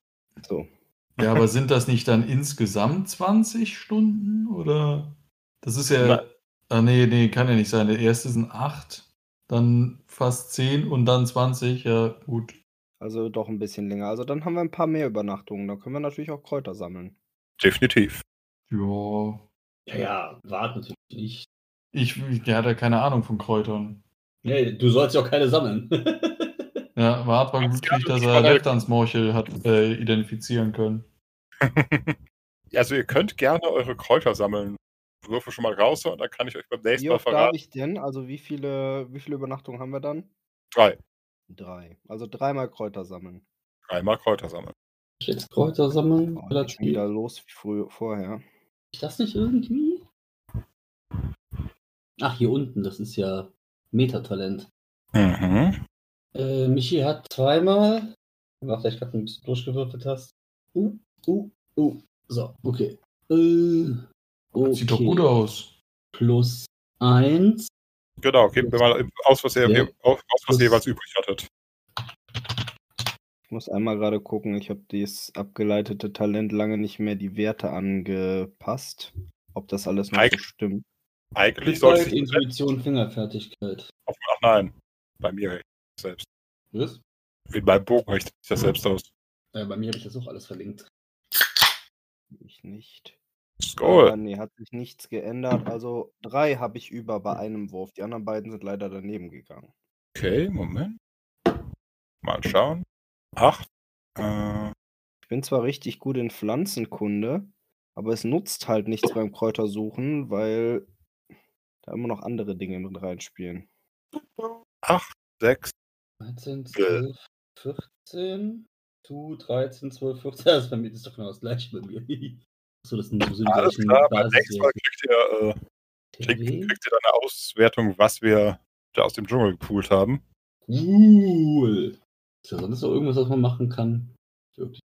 So. Ja, aber sind das nicht dann insgesamt 20 Stunden? Oder? Das ist ja Na- Ah, nee, nee, kann ja nicht sein. Der erste sind 8, dann fast 10 und dann 20. Ja, gut. Also doch ein bisschen länger. Also dann haben wir ein paar mehr Übernachtungen. Da können wir natürlich auch Kräuter sammeln. Definitiv. Ja. Ja, ja, warte natürlich nicht. Ich, ich der hat ja keine Ahnung von Kräutern. Nee, du sollst ja auch keine sammeln. Ja, Wart war Ganz glücklich, dass er Leftansmorchel hat äh, identifizieren können. also ihr könnt gerne eure Kräuter sammeln. Würfe schon mal raus und dann kann ich euch beim nächsten Wie Mal oft darf verraten. ich denn? Also wie viele, wie viele Übernachtungen haben wir dann? Drei. Drei. Also dreimal Kräuter sammeln. Dreimal Kräuter sammeln. Jetzt Kräuter sammeln. Oh, schon wieder los wie früh, vorher. ich das nicht irgendwie? Ach, hier unten, das ist ja Metatalent. Mhm. Äh, Michi hat zweimal. Warte, ich gerade ein bisschen durchgewürfelt hast. Uh, uh, uh. So, okay. Äh, okay. Sieht doch gut aus. Plus eins. Genau, gebt mir mal aus, was ihr, Ja. aus, was ihr jeweils übrig hattet. Ich muss einmal gerade gucken. Ich habe dieses abgeleitete Talent lange nicht mehr die Werte angepasst. Ob das alles noch so Eigentlich- stimmt. Eigentlich sollte ich Intuition, Fingerfertigkeit. Ach nein, bei mir selbst. Was? In meinem Bogen rechnet sich das selbst aus. Äh, bei mir habe ich das auch alles verlinkt. Ich nicht. Skull. Aber nee, hat sich nichts geändert. Also drei habe ich über bei einem Wurf. Die anderen beiden sind leider daneben gegangen. Okay, Moment. Mal schauen. Acht. Äh, Ich bin zwar richtig gut in Pflanzenkunde, aber es nutzt halt nichts beim Kräutersuchen, weil da immer noch andere Dinge mit reinspielen. acht, sechs. 13, 12, 14. Du, 13, 12, 14. Das ist bei mir das ist doch genau das gleiche bei mir. so, das sind so Alles klar, beim nächsten Mal kriegt ihr, äh, kriegt, kriegt ihr dann eine Auswertung, was wir da aus dem Dschungel gepoolt haben. Cool. Ist ja sonst noch irgendwas, was man machen kann? Wirklich.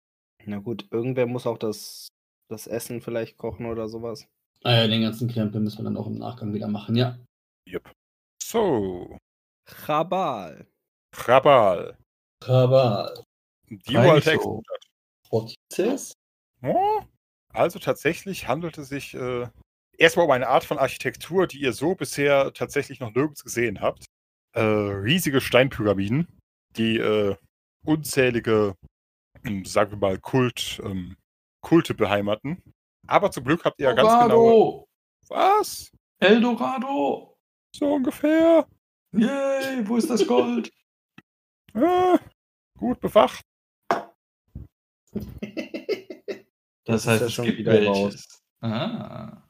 Na gut, irgendwer muss auch das, das Essen vielleicht kochen oder sowas. Ah ja, den ganzen Krempel müssen wir dann auch im Nachgang wieder machen, ja. Yep. So, Chabal. Rabal. Aber Die so. Prozess? Ja, Also tatsächlich handelt es sich äh, erstmal um eine Art von Architektur, die ihr so bisher tatsächlich noch nirgends gesehen habt. Äh, riesige Steinpyramiden, die äh, unzählige, ähm, sagen wir mal, Kult, ähm, Kulte beheimaten. Aber zum Glück habt ihr ja ganz genau. Eldorado! Was? Eldorado! So ungefähr. Yay, wo ist das Gold? Äh, gut bewacht. Das ist heißt, ja es schon gibt wieder welches. Ah.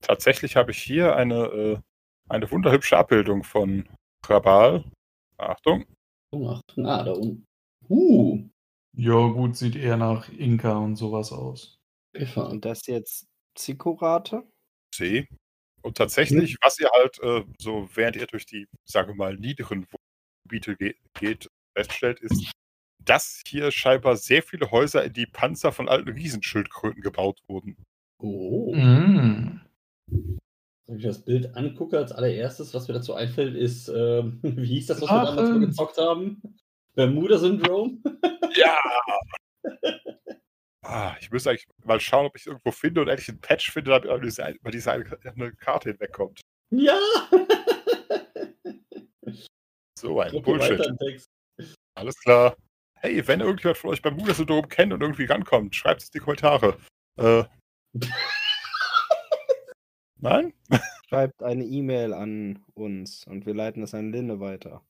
Tatsächlich habe ich hier eine, äh, eine wunderhübsche Abbildung von Rabal. Achtung. Oh, Achtung, ah, da unten. Uh, Ja, gut, sieht eher nach Inka und sowas aus. Und das jetzt Zikurate? C. Und tatsächlich, was ihr halt äh, so, während ihr durch die, sagen wir mal, niederen Gebiete ge geht, feststellt, ist, dass hier scheinbar sehr viele Häuser in die Panzer von alten Riesenschildkröten gebaut wurden. Oh. Mm. Wenn ich das Bild angucke, als allererstes, was mir dazu einfällt, ist, ähm, wie hieß das, was wir damals Drachen. mal gezockt haben? Bermuda-Syndrom? Ja! ah, ich müsste eigentlich mal schauen, ob ich es irgendwo finde und endlich einen Patch finde, damit über diese, über diese eine, eine Karte hinwegkommt. Ja! So ein Bullshit. Alles klar. Hey, wenn irgendjemand von euch beim Buddha-Syndrom kennt und irgendwie rankommt, schreibt es in die Kommentare. Äh. Nein? Schreibt eine E-Mail an uns und wir leiten es an Linne weiter.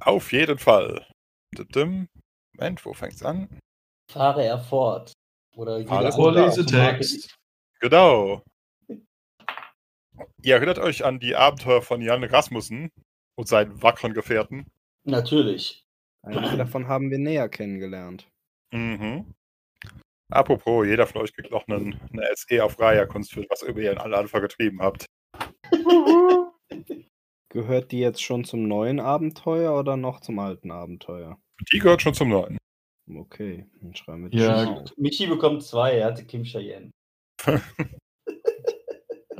Auf jeden Fall. Moment, wo fängt's an? Fahre er fort. Oder klar. Vorlesetext. Genau. Ihr erinnert euch an die Abenteuer von Jan Rasmussen und seinen wackeren Gefährten. Natürlich. Einige davon haben wir näher kennengelernt. Mhm. Apropos, jeder von euch kriegt noch einen, eine SE auf Raya-Kunst für was ihr in alle Anfang getrieben habt. Gehört die jetzt schon zum neuen Abenteuer oder noch zum alten Abenteuer? Die gehört schon zum Neuen. Okay, dann schreiben wir die Ja. Michi bekommt zwei, er hatte Kim Cheyenne.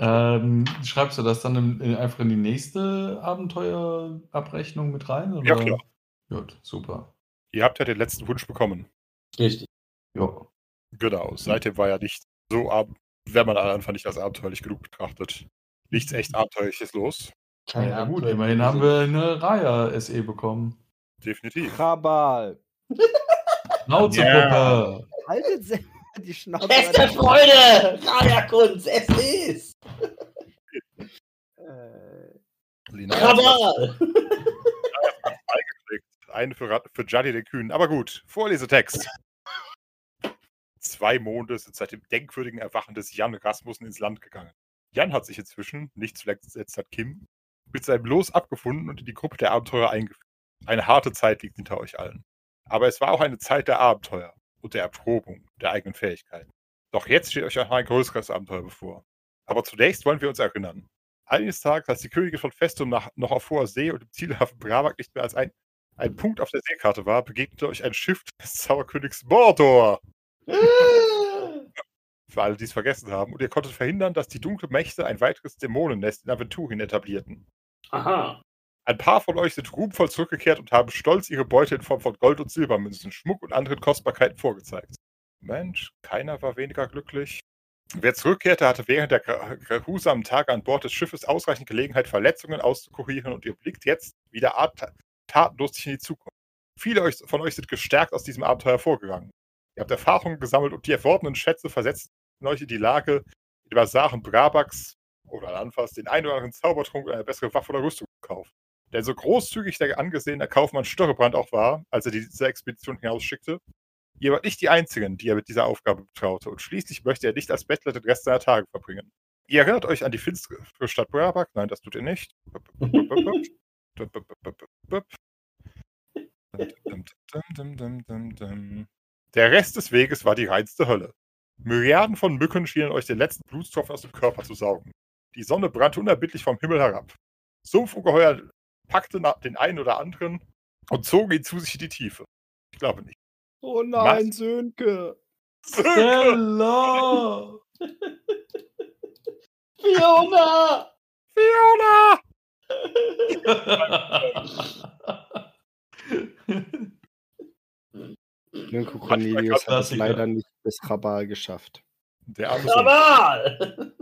Ähm, schreibst du das dann in, in, einfach in die nächste Abenteuerabrechnung mit rein? Oder? Ja, klar. Gut, super. Ihr habt ja den letzten Wunsch bekommen. Richtig. Ja. Genau. Seitdem war ja nichts so, ab- wenn man einfach nicht als abenteuerlich genug betrachtet. Nichts echt Abenteuerliches los. Kein ja gut, immerhin haben wir eine Raya SE bekommen. Definitiv. Kabal. Schnauzepuppe. Haltet selber die Schnauze. Es der Freude! Raja-Kunst, es ist! Äh, Lina hat Kabal! geklickt. Eine für, für Gianni den Kühn. Aber gut, Vorlesetext. Zwei Monde sind seit dem denkwürdigen Erwachen des Jan Rasmussen ins Land gegangen. Jan hat sich inzwischen, nicht zuletzt hat Kim, mit seinem Los abgefunden und in die Gruppe der Abenteurer eingeführt. Eine harte Zeit liegt hinter euch allen. Aber es war auch eine Zeit der Abenteuer und der Erprobung der eigenen Fähigkeiten. Doch jetzt steht euch ein größeres Abenteuer bevor. Aber zunächst wollen wir uns erinnern. Eines Tages, als die Königin von Festum nach, noch auf hoher See und im Zielhafen Brabak nicht mehr als ein, ein Punkt auf der Seekarte war, begegnete euch ein Schiff des Zauberkönigs Mordor. Für alle, die es vergessen haben. Und ihr konntet verhindern, dass die dunklen Mächte ein weiteres Dämonennest in Aventurien etablierten. Aha. Ein paar von euch sind ruhmvoll zurückgekehrt und haben stolz ihre Beute in Form von Gold- und Silbermünzen, Schmuck und anderen Kostbarkeiten vorgezeigt. Mensch, keiner war weniger glücklich. Wer zurückkehrte, hatte während der gra- grahusamen Tage an Bord des Schiffes ausreichend Gelegenheit, Verletzungen auszukurieren und ihr blickt jetzt wieder tatenlustig in die Zukunft. Viele von euch sind gestärkt aus diesem Abenteuer vorgegangen. Ihr habt Erfahrungen gesammelt und die erworbenen Schätze versetzten euch in die Lage, den Basaren Brabaks oder Anfass den einen oder anderen Zaubertrunk oder eine bessere Waffe oder Rüstung zu kaufen. Denn so großzügig der angesehene Kaufmann Störrebrand auch war, als er diese Expedition hinausschickte, ihr wart nicht die Einzigen, die er mit dieser Aufgabe betraute und schließlich möchte er nicht als Bettler den Rest seiner Tage verbringen. Ihr erinnert euch an die finstere Stadt Brabak? Nein, das tut ihr nicht. Der Rest des Weges war die reinste Hölle. Myriaden von Mücken schienen euch den letzten Blutstropfen aus dem Körper zu saugen. Die Sonne brannte unerbittlich vom Himmel herab. Sumpfungeheuer packte den einen oder anderen und zogen ihn zu sich in die Tiefe. Ich glaube nicht. oh nein, Sönke. Stella! Fiona! Fiona! Sönke Cornelius hat es leider nicht bis Rabal geschafft. Der. Kabal!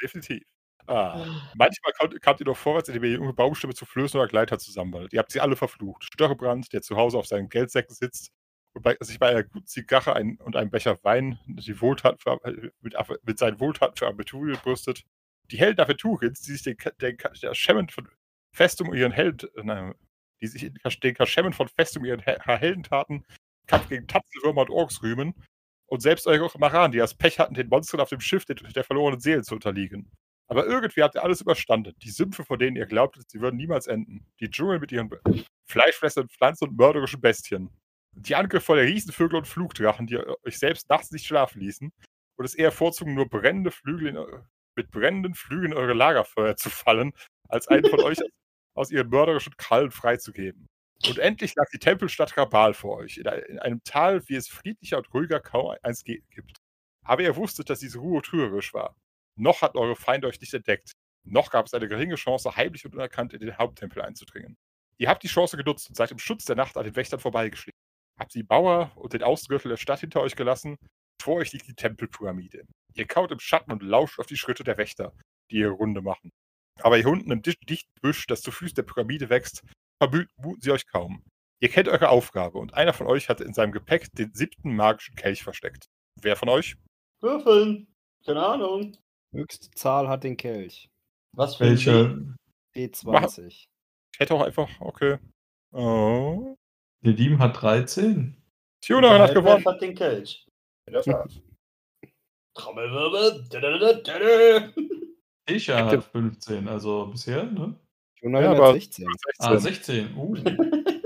Definitiv. Ah. Manchmal kamt, kamt ihr noch vorwärts, indem ihr junge Baumstämme zu Flößen oder Gleiter zusammenballt. Ihr habt sie alle verflucht. Störrebrand, der zu Hause auf seinen Geldsäcken sitzt und bei, sich bei einer guten Zigarre ein, und einem Becher Wein die Wohltaten für, mit, mit seinen Wohltaten für Aventurien brüstet. Die Helden Aventuriens, die sich den, den, der Schemmen von Festum und ihren Held, nein, die sich den Kaschemmen von Festum ihren He Heldentaten Kampf gegen Tatzelwürmer und Orks rühmen und selbst eure Maran, die das Pech hatten, den Monstern auf dem Schiff der, der verlorenen Seelen zu unterliegen. Aber irgendwie habt ihr alles überstanden. Die Sümpfe, von denen ihr glaubtet, sie würden niemals enden. Die Dschungel mit ihren fleischfressenden Pflanzen und mörderischen Bestien. Die angriffe der Riesenvögel und Flugdrachen, die euch selbst nachts nicht schlafen ließen und es eher vorzogen, nur brennende Flügel in, mit brennenden Flügeln in eure Lagerfeuer zu fallen, als einen von euch aus ihren mörderischen Krallen freizugeben. Und endlich lag die Tempelstadt Rabal vor euch, in, ein- in einem Tal, wie es friedlicher und ruhiger kaum eins gibt. Aber ihr wusstet, dass diese Ruhe trügerisch war. Noch hatten eure Feinde euch nicht entdeckt. Noch gab es eine geringe Chance, heimlich und unerkannt in den Haupttempel einzudringen. Ihr habt die Chance genutzt und seid im Schutz der Nacht an den Wächtern vorbeigeschlichen. Habt die Bauer und den Außengürtel der Stadt hinter euch gelassen. Vor euch liegt die Tempelpyramide. Ihr kaut im Schatten und lauscht auf die Schritte der Wächter, die ihre Runde machen. Aber hier unten im dicht- dichten Büsch, das zu Füßen der Pyramide wächst, vermuten sie euch kaum. Ihr kennt eure Aufgabe und einer von euch hat in seinem Gepäck den siebten magischen Kelch versteckt. Wer von euch? Würfeln! Keine Ahnung. Höchste Zahl hat den Kelch. Was für. Welche? D20. Ich hätte auch einfach, okay. Oh. Der Diem hat 13. Tunerin hat gewonnen. hat den Kelch. In der Tat. Trommelwirbel. Tisha hat 15, also bisher, ne? Jonas Ja, hat aber- 16. Ah, 16. Uh.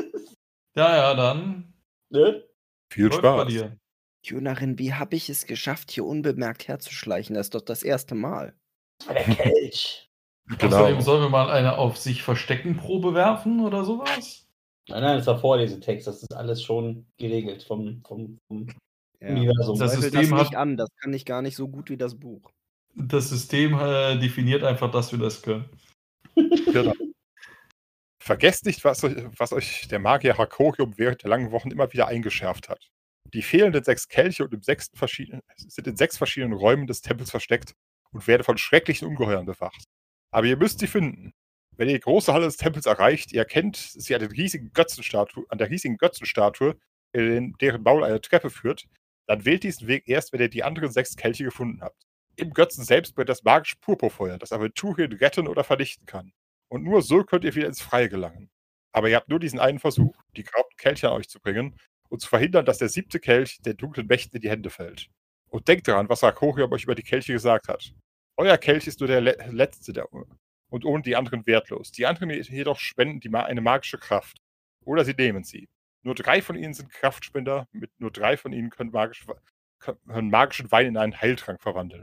Ja, ja, dann ne? Viel läuft bei Spaß. dir. Jonarin, wie habe ich es geschafft, hier unbemerkt herzuschleichen? Das ist doch das erste Mal. Der Kelch. Genau. Außerdem sollen wir mal eine auf sich verstecken Probe werfen oder sowas? Nein, nein, das war Vorlesetext. Das ist alles schon geregelt vom, vom, vom Ja. Universum. Das System das hat- nicht an, das kann ich gar nicht so gut wie das Buch. Das System äh, definiert einfach, dass wir das können. Genau. Vergesst nicht, was euch, was euch der Magier Hakorium während der langen Wochen immer wieder eingeschärft hat. Die fehlenden sechs Kelche und im sechsten verschiedenen, sind in sechs verschiedenen Räumen des Tempels versteckt und werden von schrecklichen Ungeheuern bewacht. Aber ihr müsst sie finden. Wenn ihr die große Halle des Tempels erreicht, ihr erkennt sie an, den riesigen Götzenstatue, an der riesigen Götzenstatue, in deren Maul eine Treppe führt, dann wählt diesen Weg erst, wenn ihr die anderen sechs Kelche gefunden habt. Im Götzen selbst brennt das magische Purpurfeuer, das Aventurien retten oder vernichten kann. Und nur so könnt ihr wieder ins Freie gelangen. Aber ihr habt nur diesen einen Versuch, die geraubten Kelche an euch zu bringen und zu verhindern, dass der siebte Kelch der dunklen Mächten in die Hände fällt. Und denkt daran, was Rakorium euch über die Kelche gesagt hat. Euer Kelch ist nur der le letzte der und ohne die anderen wertlos. Die anderen jedoch spenden ma eine magische Kraft. Oder sie nehmen sie. Nur drei von ihnen sind Kraftspender, mit nur drei von ihnen können, magisch, können magischen Wein in einen Heiltrank verwandeln.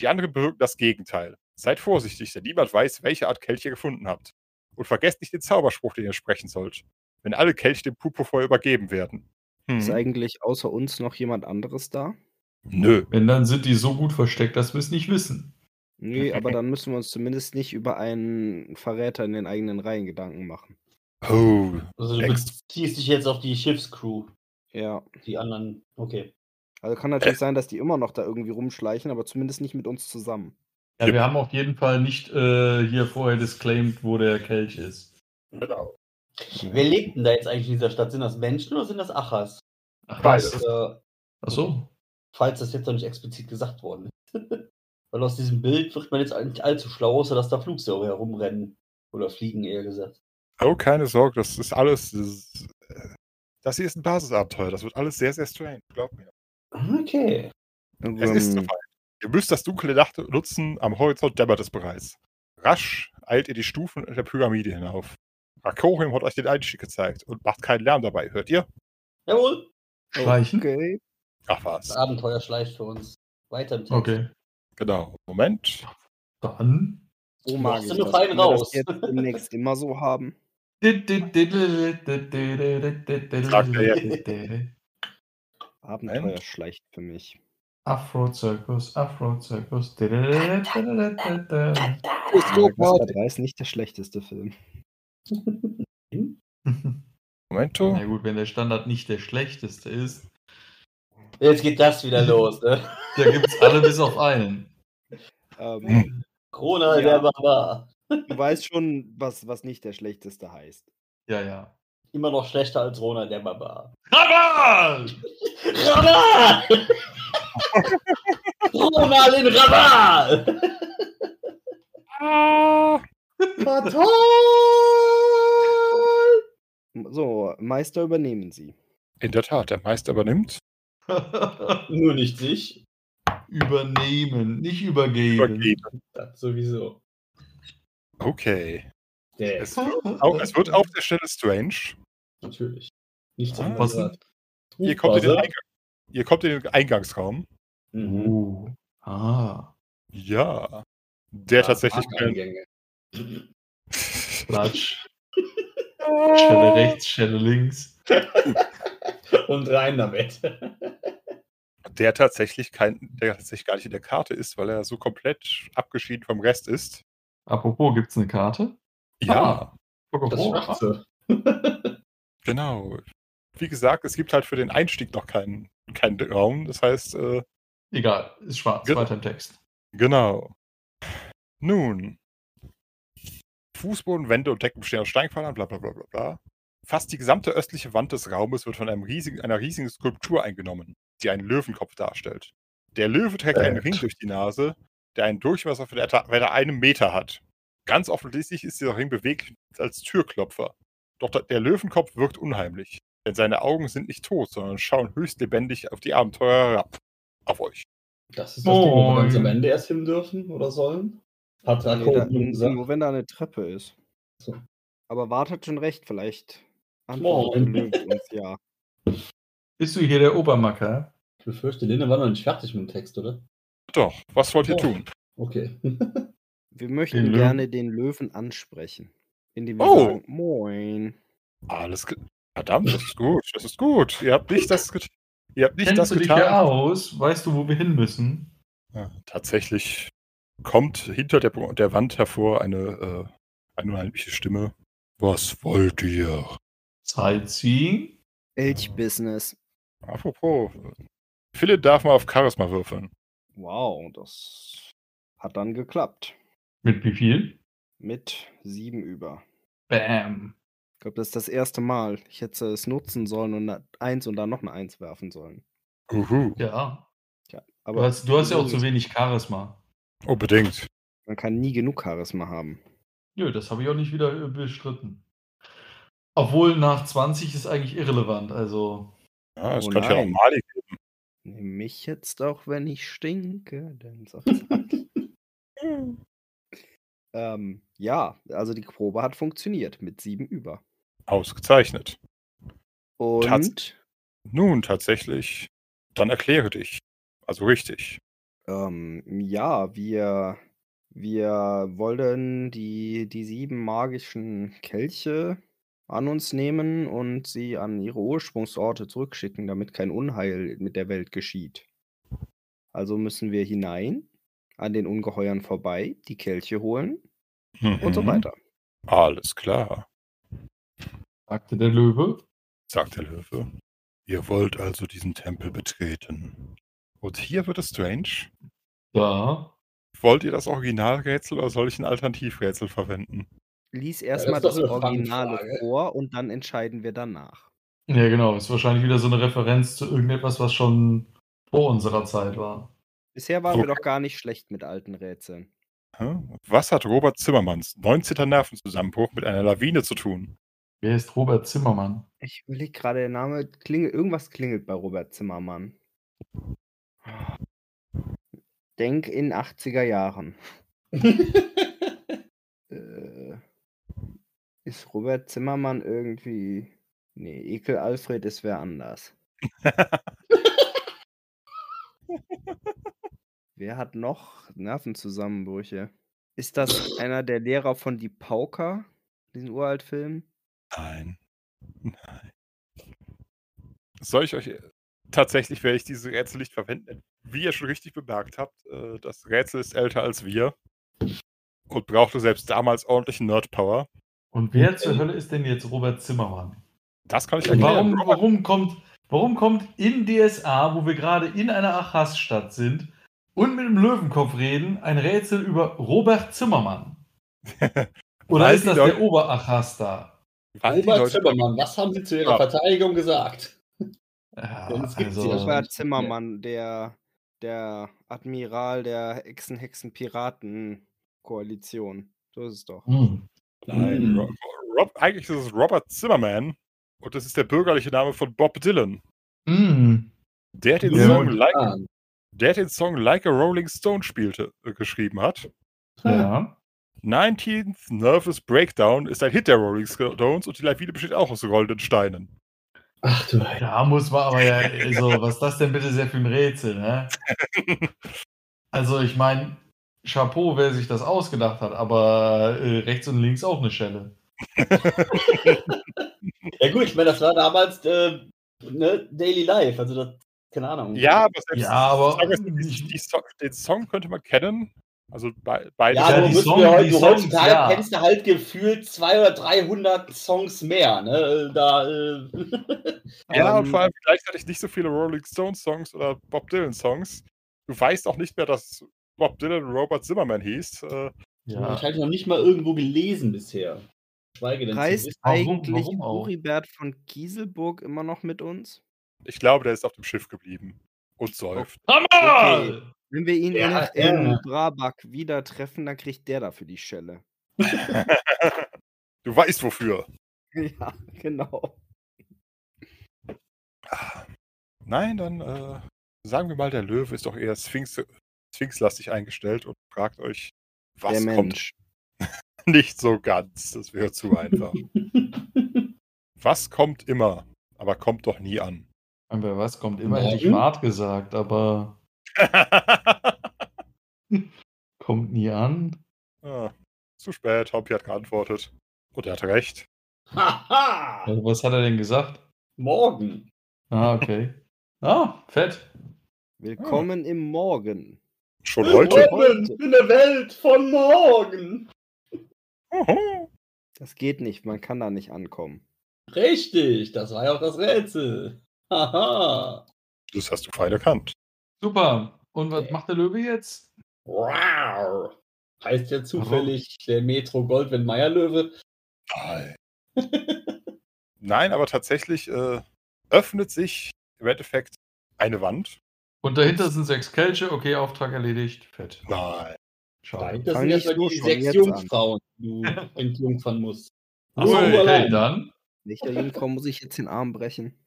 Die anderen bewirken das Gegenteil. Seid vorsichtig, denn niemand weiß, welche Art Kelch ihr gefunden habt. Und vergesst nicht den Zauberspruch, den ihr sprechen sollt. Wenn alle Kelche dem Purpurfeuer übergeben werden. Ist eigentlich außer uns noch jemand anderes da? Nö. Wenn, dann sind die so gut versteckt, dass wir es nicht wissen. Nee, aber dann müssen wir uns zumindest nicht über einen Verräter in den eigenen Reihen Gedanken machen. Oh. Also du Next. beziehst dich jetzt auf die Schiffscrew. Ja. Die anderen, okay. Also kann natürlich sein, dass die immer noch da irgendwie rumschleichen, aber zumindest nicht mit uns zusammen. Ja, Ja. wir haben auf jeden Fall nicht äh, hier vorher disclaimed, wo der Kelch ist. Genau. Wer lebt denn da jetzt eigentlich in dieser Stadt? Sind das Menschen oder sind das Achas? Ach, Beides. was? Äh, Ach so. falls das jetzt noch nicht explizit gesagt worden ist. Weil aus diesem Bild wird man jetzt nicht allzu schlau, außer dass da Flugsäure herumrennen. Oder fliegen, eher gesagt. Oh, keine Sorge, das ist alles. Das, ist, äh, das hier ist ein Basisabenteuer. Das wird alles sehr, sehr strange. Glaub mir. Okay. Es ist Ähm, soweit. Ihr müsst das dunkle Nacht nutzen, am Horizont dämmert es bereits. Rasch eilt ihr die Stufen der Pyramide hinauf. Rakorium hat euch den Einstieg gezeigt und macht keinen Lärm dabei, hört ihr? Jawohl. Schleichen? Okay. Ach Das was. Abenteuer schleicht für uns. Weiter im Text. Okay. Genau. Moment. Dann. Mag machst ich nur das. fein Wenn wir das raus. jetzt demnächst immer so haben. Abenteuer schleicht für mich. Afro-Zirkus, Afro-Zirkus. Madagascar 3 ist nicht der schlechteste Film. Momento. Na gut, wenn der Standard nicht der schlechteste ist, Jetzt geht das wieder los. Ne? da gibt es alle bis auf einen. Ähm, Corona, Ja. der Barbar. du weißt schon, was, was nicht der schlechteste heißt. Ja, ja. Immer noch schlechter als Rona, der Barbar. Rabal! Rabal! Ronald in Rabal! Ah, Fatal! So, Meister übernehmen Sie. in der Tat, der Meister übernimmt. Nur nicht sich. Übernehmen, nicht übergeben. Übergeben. Das sowieso. Okay. Es, auch, es wird auf der Stelle strange. natürlich. Nicht so Ah, was Ihr kommt, in den Eingang, ihr kommt in den Eingangsraum. Mhm. Uh. Ah. Ja. Der tatsächlich kein. Eingänge. Klatsch. Stelle rechts, Stelle links. Und rein damit. Der tatsächlich kein, der tatsächlich gar nicht in der Karte ist, weil er so komplett abgeschieden vom Rest ist. Apropos, gibt es eine Karte? Ja, Guck Das. Schwarze. genau. Wie gesagt, es gibt halt für den Einstieg noch keinen, keinen Raum. Das heißt, äh, Egal, ist schwarz. Weiter im Text. genau. Nun. Fußboden, Wände und Decken bestehen aus Steinpfeilern, bla bla bla bla bla. Fast die gesamte östliche Wand des Raumes wird von einem riesigen, einer riesigen Skulptur eingenommen, die einen Löwenkopf darstellt. Der Löwe trägt einen Äh. Ring durch die Nase, der einen Durchmesser von etwa etwa einem Meter hat. Ganz offensichtlich ist dieser Ring beweglich als Türklopfer. Doch der Löwenkopf wirkt unheimlich, denn seine Augen sind nicht tot, sondern schauen höchst lebendig auf die Abenteurer herab. Auf euch. Das ist das Ding, wo wir ganz Moin. am Ende erst hin dürfen oder sollen. Hat Nee, da, nur wenn da eine Treppe ist. So. Aber Wart hat schon recht, vielleicht Moin. uns ja. Bist du hier der Obermacker? Ich befürchte, Linde war noch nicht fertig mit dem Text, oder? Doch, was wollt ihr Oh. tun? Okay. Wir möchten Den Löwen. gerne den Löwen ansprechen. Indem wir Oh. sagen, moin. Alles Verdammt, das ist gut, das ist gut. Ihr habt nicht das, get ihr habt nicht Kennst das du dich hier getan. aus? Weißt du, wo wir hin müssen? Ja, tatsächlich kommt hinter der, der Wand hervor eine, äh, eine unheimliche Stimme. Was wollt ihr? Sightseeing? Elch-Business. Apropos, Philipp darf mal auf Charisma würfeln. Wow, das hat dann geklappt. Mit wie viel? Mit sieben über. Bam. Ich glaube, das ist das erste Mal. Ich hätte es nutzen sollen und eins und dann noch eine Eins werfen sollen. Uhu. Ja. Ja, Du aber hast, du hast ja auch zu wenig Charisma. Unbedingt. man kann nie genug Charisma haben. Nö, das habe ich auch nicht wieder äh, bestritten. Obwohl nach 20 ist eigentlich irrelevant. Also, Ja, es Oh könnte ja auch nein. Mali geben. Nimm mich jetzt auch, wenn ich stinke, denn ähm, ja, also die Probe hat funktioniert mit sieben über. Ausgezeichnet. Und Nun tatsächlich, dann erkläre dich. Also richtig. Ähm, ja, wir, wir wollen die, die sieben magischen Kelche an uns nehmen und sie an ihre Ursprungsorte zurückschicken, damit kein Unheil mit der Welt geschieht. Also müssen wir hinein, an den Ungeheuern vorbei, die Kelche holen und so Mhm. weiter. Alles klar, sagte der Löwe. sagt der Löwe. Ihr wollt also diesen Tempel betreten. Und hier wird es strange. Ja. Wollt ihr das Originalrätsel oder soll ich ein Alternativrätsel verwenden? Lies das erstmal doch das eine Originale vor und dann entscheiden wir danach. Ja, genau. Ist wahrscheinlich wieder so eine Referenz zu irgendetwas, was schon vor unserer Zeit war. Bisher waren wir Okay. doch gar nicht schlecht mit alten Rätseln. Was hat Robert Zimmermanns 19. Nervenzusammenbruch mit einer Lawine zu tun? Wer ist Robert Zimmermann? Ich überlege gerade, der Name klingelt, irgendwas klingelt bei Robert Zimmermann. Denk in 80er Jahren. Äh, ist Robert Zimmermann irgendwie. Nee, Ekel Alfred ist wer anders. Wer hat noch Nervenzusammenbrüche? Ist das einer der Lehrer von Die Pauker, diesen Uraltfilm? Nein. Nein. Soll ich euch tatsächlich werde ich diese Rätsel nicht verwenden. Wie ihr schon richtig bemerkt habt, äh, das Rätsel ist älter als wir und brauchte selbst damals ordentlichen Nerdpower. Und wer zur Hölle ist denn jetzt Robert Zimmermann? Das kann ich erklären. warum, warum, kommt, warum kommt in DSA, wo wir gerade in einer Achas-Stadt sind und mit dem Löwenkopf reden, ein Rätsel über Robert Zimmermann? Oder ist das Leute- der Oberachas da? Robert Zimmermann, was haben Sie zu Ihrer Ja. Verteidigung gesagt? Ja, es gibt also, nicht. Zimmermann, der, der Admiral der Hexen-Hexen-Piraten-Koalition. So ist es doch. hm. Nein, Hm. Ro Rob, eigentlich ist es Robert Zimmerman und das ist der bürgerliche Name von Bob Dylan. Hm. Der den, Ja, Song, like, der den Song Like a Rolling Stone spielte, äh, geschrieben hat. Ja. 19th Nervous Breakdown ist ein Hit der Rolling Stones und die Lawine besteht auch aus goldenen Steinen. Ach du Heilige. Da muss man aber ja, also, was ist das denn bitte sehr für ein Rätsel, ne? Also, ich meine, Chapeau, wer sich das ausgedacht hat, aber äh, rechts und links auch eine Schelle. Ja gut, ich meine, das war damals äh, ne, Daily Life, also das, keine Ahnung. Ja, aber selbst Ja, aber die Song, den Song könnte man kennen. Also bei, beide. Ja, Ja, müssen Song- wir heute, die Songs, heutzutage ja. kennst du halt gefühlt 200 oder 300 Songs mehr, ne? Da, äh, ja, und Ähm, vor allem gleichzeitig nicht so viele Rolling Stones Songs oder Bob Dylan Songs. Du weißt auch nicht mehr, dass Bob Dylan Robert Zimmerman hieß. Äh, Ja. wahrscheinlich noch nicht mal irgendwo gelesen bisher. Schweige denn Reist. Warum- eigentlich warum? Uribert von Kieselburg immer noch mit uns? ich glaube, der ist auf dem Schiff geblieben und säuft. Hammer! Wenn wir ihn Ja, in, in. Brabak wieder treffen, dann kriegt der dafür die Schelle. du weißt wofür. ja, genau. Nein, dann äh, sagen wir mal, der Löwe ist doch eher Sphinx, Sphinxlastig eingestellt und fragt euch, was der kommt Mensch. nicht so ganz. Das wäre zu einfach. was kommt immer, aber kommt doch nie an. Aber was kommt immer, hätte ich? Mart gesagt, aber kommt nie an. ah, zu spät, Hoppy hat geantwortet. Und er hat recht. Haha! Also, was hat er denn gesagt? Morgen. Ah, okay. Ah, fett. Willkommen im Morgen. Schon heute? Morgen in der Welt von morgen. Oho. Das geht nicht, man kann da nicht ankommen. Richtig, das war ja auch das Rätsel. Haha. Das hast du fein erkannt. Super. Und was macht der Löwe jetzt? Wow. Heißt ja zufällig der Metro Goldwyn Meyer Löwe. Nein. Nein, aber tatsächlich äh, öffnet sich im Endeffekt eine Wand. Und dahinter sind sechs Kelche. Okay, Auftrag erledigt. Fett. Nein. Schade. Das Fang sind so die sechs jetzt Jungfrauen, die du entjungfern musst. Du okay, dann. Welcher Jungfrau muss ich jetzt den Arm brechen?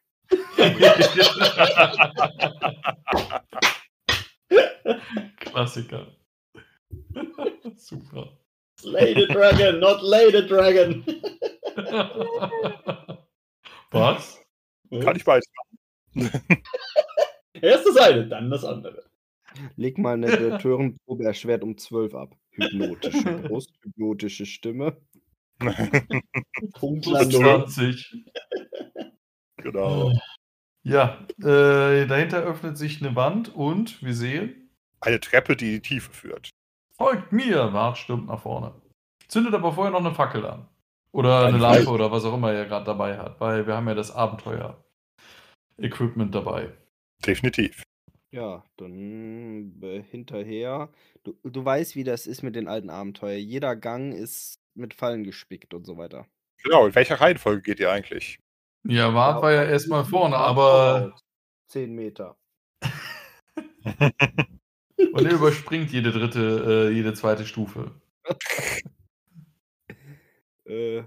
Klassiker. Super. Slay the Dragon, not lay the Dragon. Was? Kann ich beides machen. Erst das eine, dann das andere. Leg mal eine Direkteurenprobe erschwert um 12 ab. Hypnotische Brust, hypnotische Stimme. Punktlandung. 20. genau. Ja, äh, dahinter öffnet sich eine Wand und wir sehen, Eine Treppe, die in die Tiefe führt. folgt mir. Bart stürmt nach vorne. Zündet aber vorher noch eine Fackel an. Oder eine Eine Lampe Fackel. oder was auch immer er gerade dabei hat, weil wir haben ja das Abenteuer-Equipment dabei. Definitiv. Ja, dann äh, hinterher. Du, du weißt, wie das ist mit den alten Abenteuern. Jeder Gang ist mit Fallen gespickt und so weiter. Genau, in welcher Reihenfolge geht ihr eigentlich? Ja, Wart war ja erstmal vorne, aber. 10 Meter. Und er überspringt jede dritte, äh, jede zweite Stufe. Äh,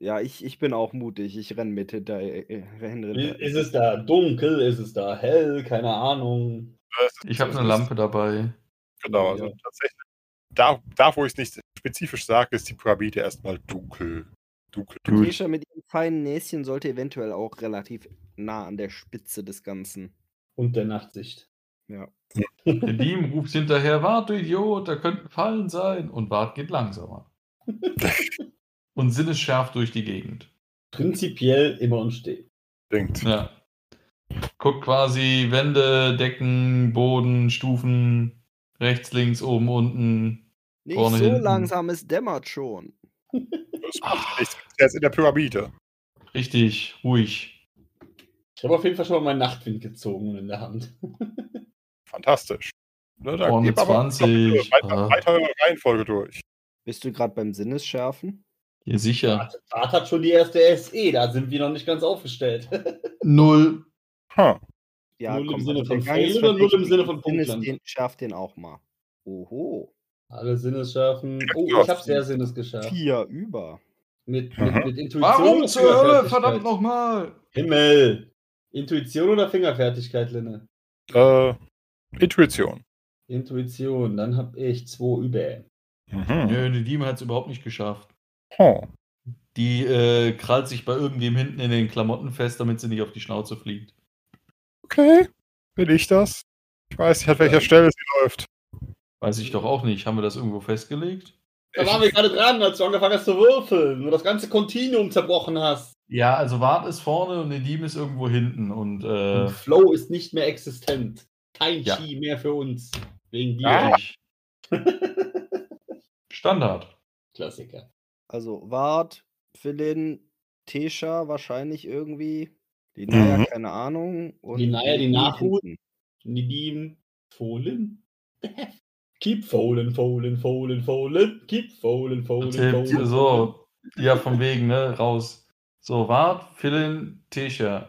ja, ich, ich bin auch mutig. Ich renn mit hinterher. Äh, renn hinter. Ist es da dunkel? Ist es da hell? Keine Ahnung. Ich habe eine Lampe dabei. Genau, also Ja. tatsächlich. Da, da, wo ich es nicht spezifisch sage, ist die Pyramide erstmal dunkel. Kesha mit ihrem feinen Näschen sollte eventuell auch relativ nah an der Spitze des Ganzen. Und der Nachtsicht. Ja. Der Diem ruft hinterher, Wart, du Idiot, da könnten Fallen sein. Und Wart geht langsamer. Und sinnesschärf durch die Gegend. Prinzipiell immer und stehen. Denkt. Ja. Guckt quasi Wände, Decken, Boden, Stufen, rechts, links, oben, unten. Nicht Vorne, so hinten. langsam, es dämmert schon. Das macht nichts. Er ist in der Pyramide. Richtig, ruhig. Ich habe auf jeden Fall schon mal meinen Nachtwind gezogen in der Hand. Fantastisch. Ne, da Vorne gib aber 20, weiter, weiter Reihenfolge durch. Bist du gerade beim Sinnesschärfen? Hier sicher. Bart, hat schon die erste SE, da sind wir noch nicht ganz aufgestellt. Null. Huh. Ja, Null im Sinne der von Fail oder null im. Sinne von Sinnes- Punktland? den, schärft den auch mal. Oho. Alle Sinnesschärfen. Oh, Ja, ich habe sehr Sinnes geschafft. Vier über. Mit, mit, mit Intuition. Warum zur Hölle? Fingerfertigkeit? Verdammt nochmal. Himmel! Intuition oder Fingerfertigkeit, Linne? Äh, Intuition. Intuition, dann habe ich zwei über. Mhm. Nö, die Diem hat es überhaupt nicht geschafft. Huh. Die äh, krallt sich bei irgendwem hinten in den Klamotten fest, damit sie nicht auf die Schnauze fliegt. Okay. Bin ich das? Ich weiß nicht, an welcher Stelle sie läuft. Weiß ich doch auch nicht. Haben wir das irgendwo festgelegt? Da waren wir gerade dran, als du angefangen hast zu würfeln und das ganze Kontinuum zerbrochen hast. Ja, also Wart ist vorne und Nedim ist irgendwo hinten. Und äh, Und Flow ist nicht mehr existent. Kein Ja. Chi mehr für uns. Wegen dir. Ah. Standard. Klassiker. Also Wart, Philin, Tesha wahrscheinlich irgendwie. Linaya, Mhm. keine Ahnung. Und die Nini Nachhut. hinten. Nidim, Fohlen. Keep Fohlen, Fohlen, Fohlen, Fohlen. Keep Fohlen, Fohlen, Fohlen. so, ja, vom Wegen, ne? Raus. So, Wart, Philin, Tesha,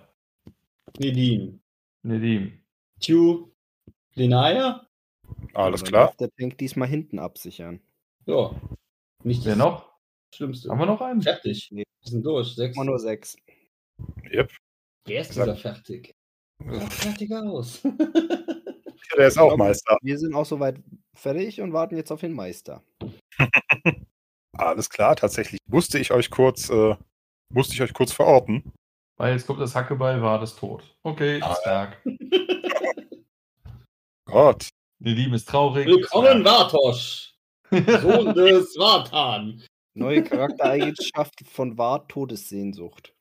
Nidim. Nedim. Chu, Linaya. Alles klar. Der Tank diesmal hinten absichern. Ja. Nicht Wer das noch? Schlimmste. Haben wir noch einen? Fertig. Nee. Wir sind durch. Sechs. Immer nur sechs. Yep. Wer ist dieser fertig? Sah fertig aus. Ja, der ist auch glaube, Meister. Wir sind auch soweit fertig und warten jetzt auf den Meister. Alles klar. Tatsächlich musste ich euch kurz, äh, musste ich euch kurz verorten. Weil jetzt kommt das Hackebeil, Wart ist tot. Okay, Ah, Zwerg. Gott. Nedim ist traurig. Willkommen, Vartosch. Sohn des Vartan. Neue Charaktereigenschaft von Wart, Todessehnsucht.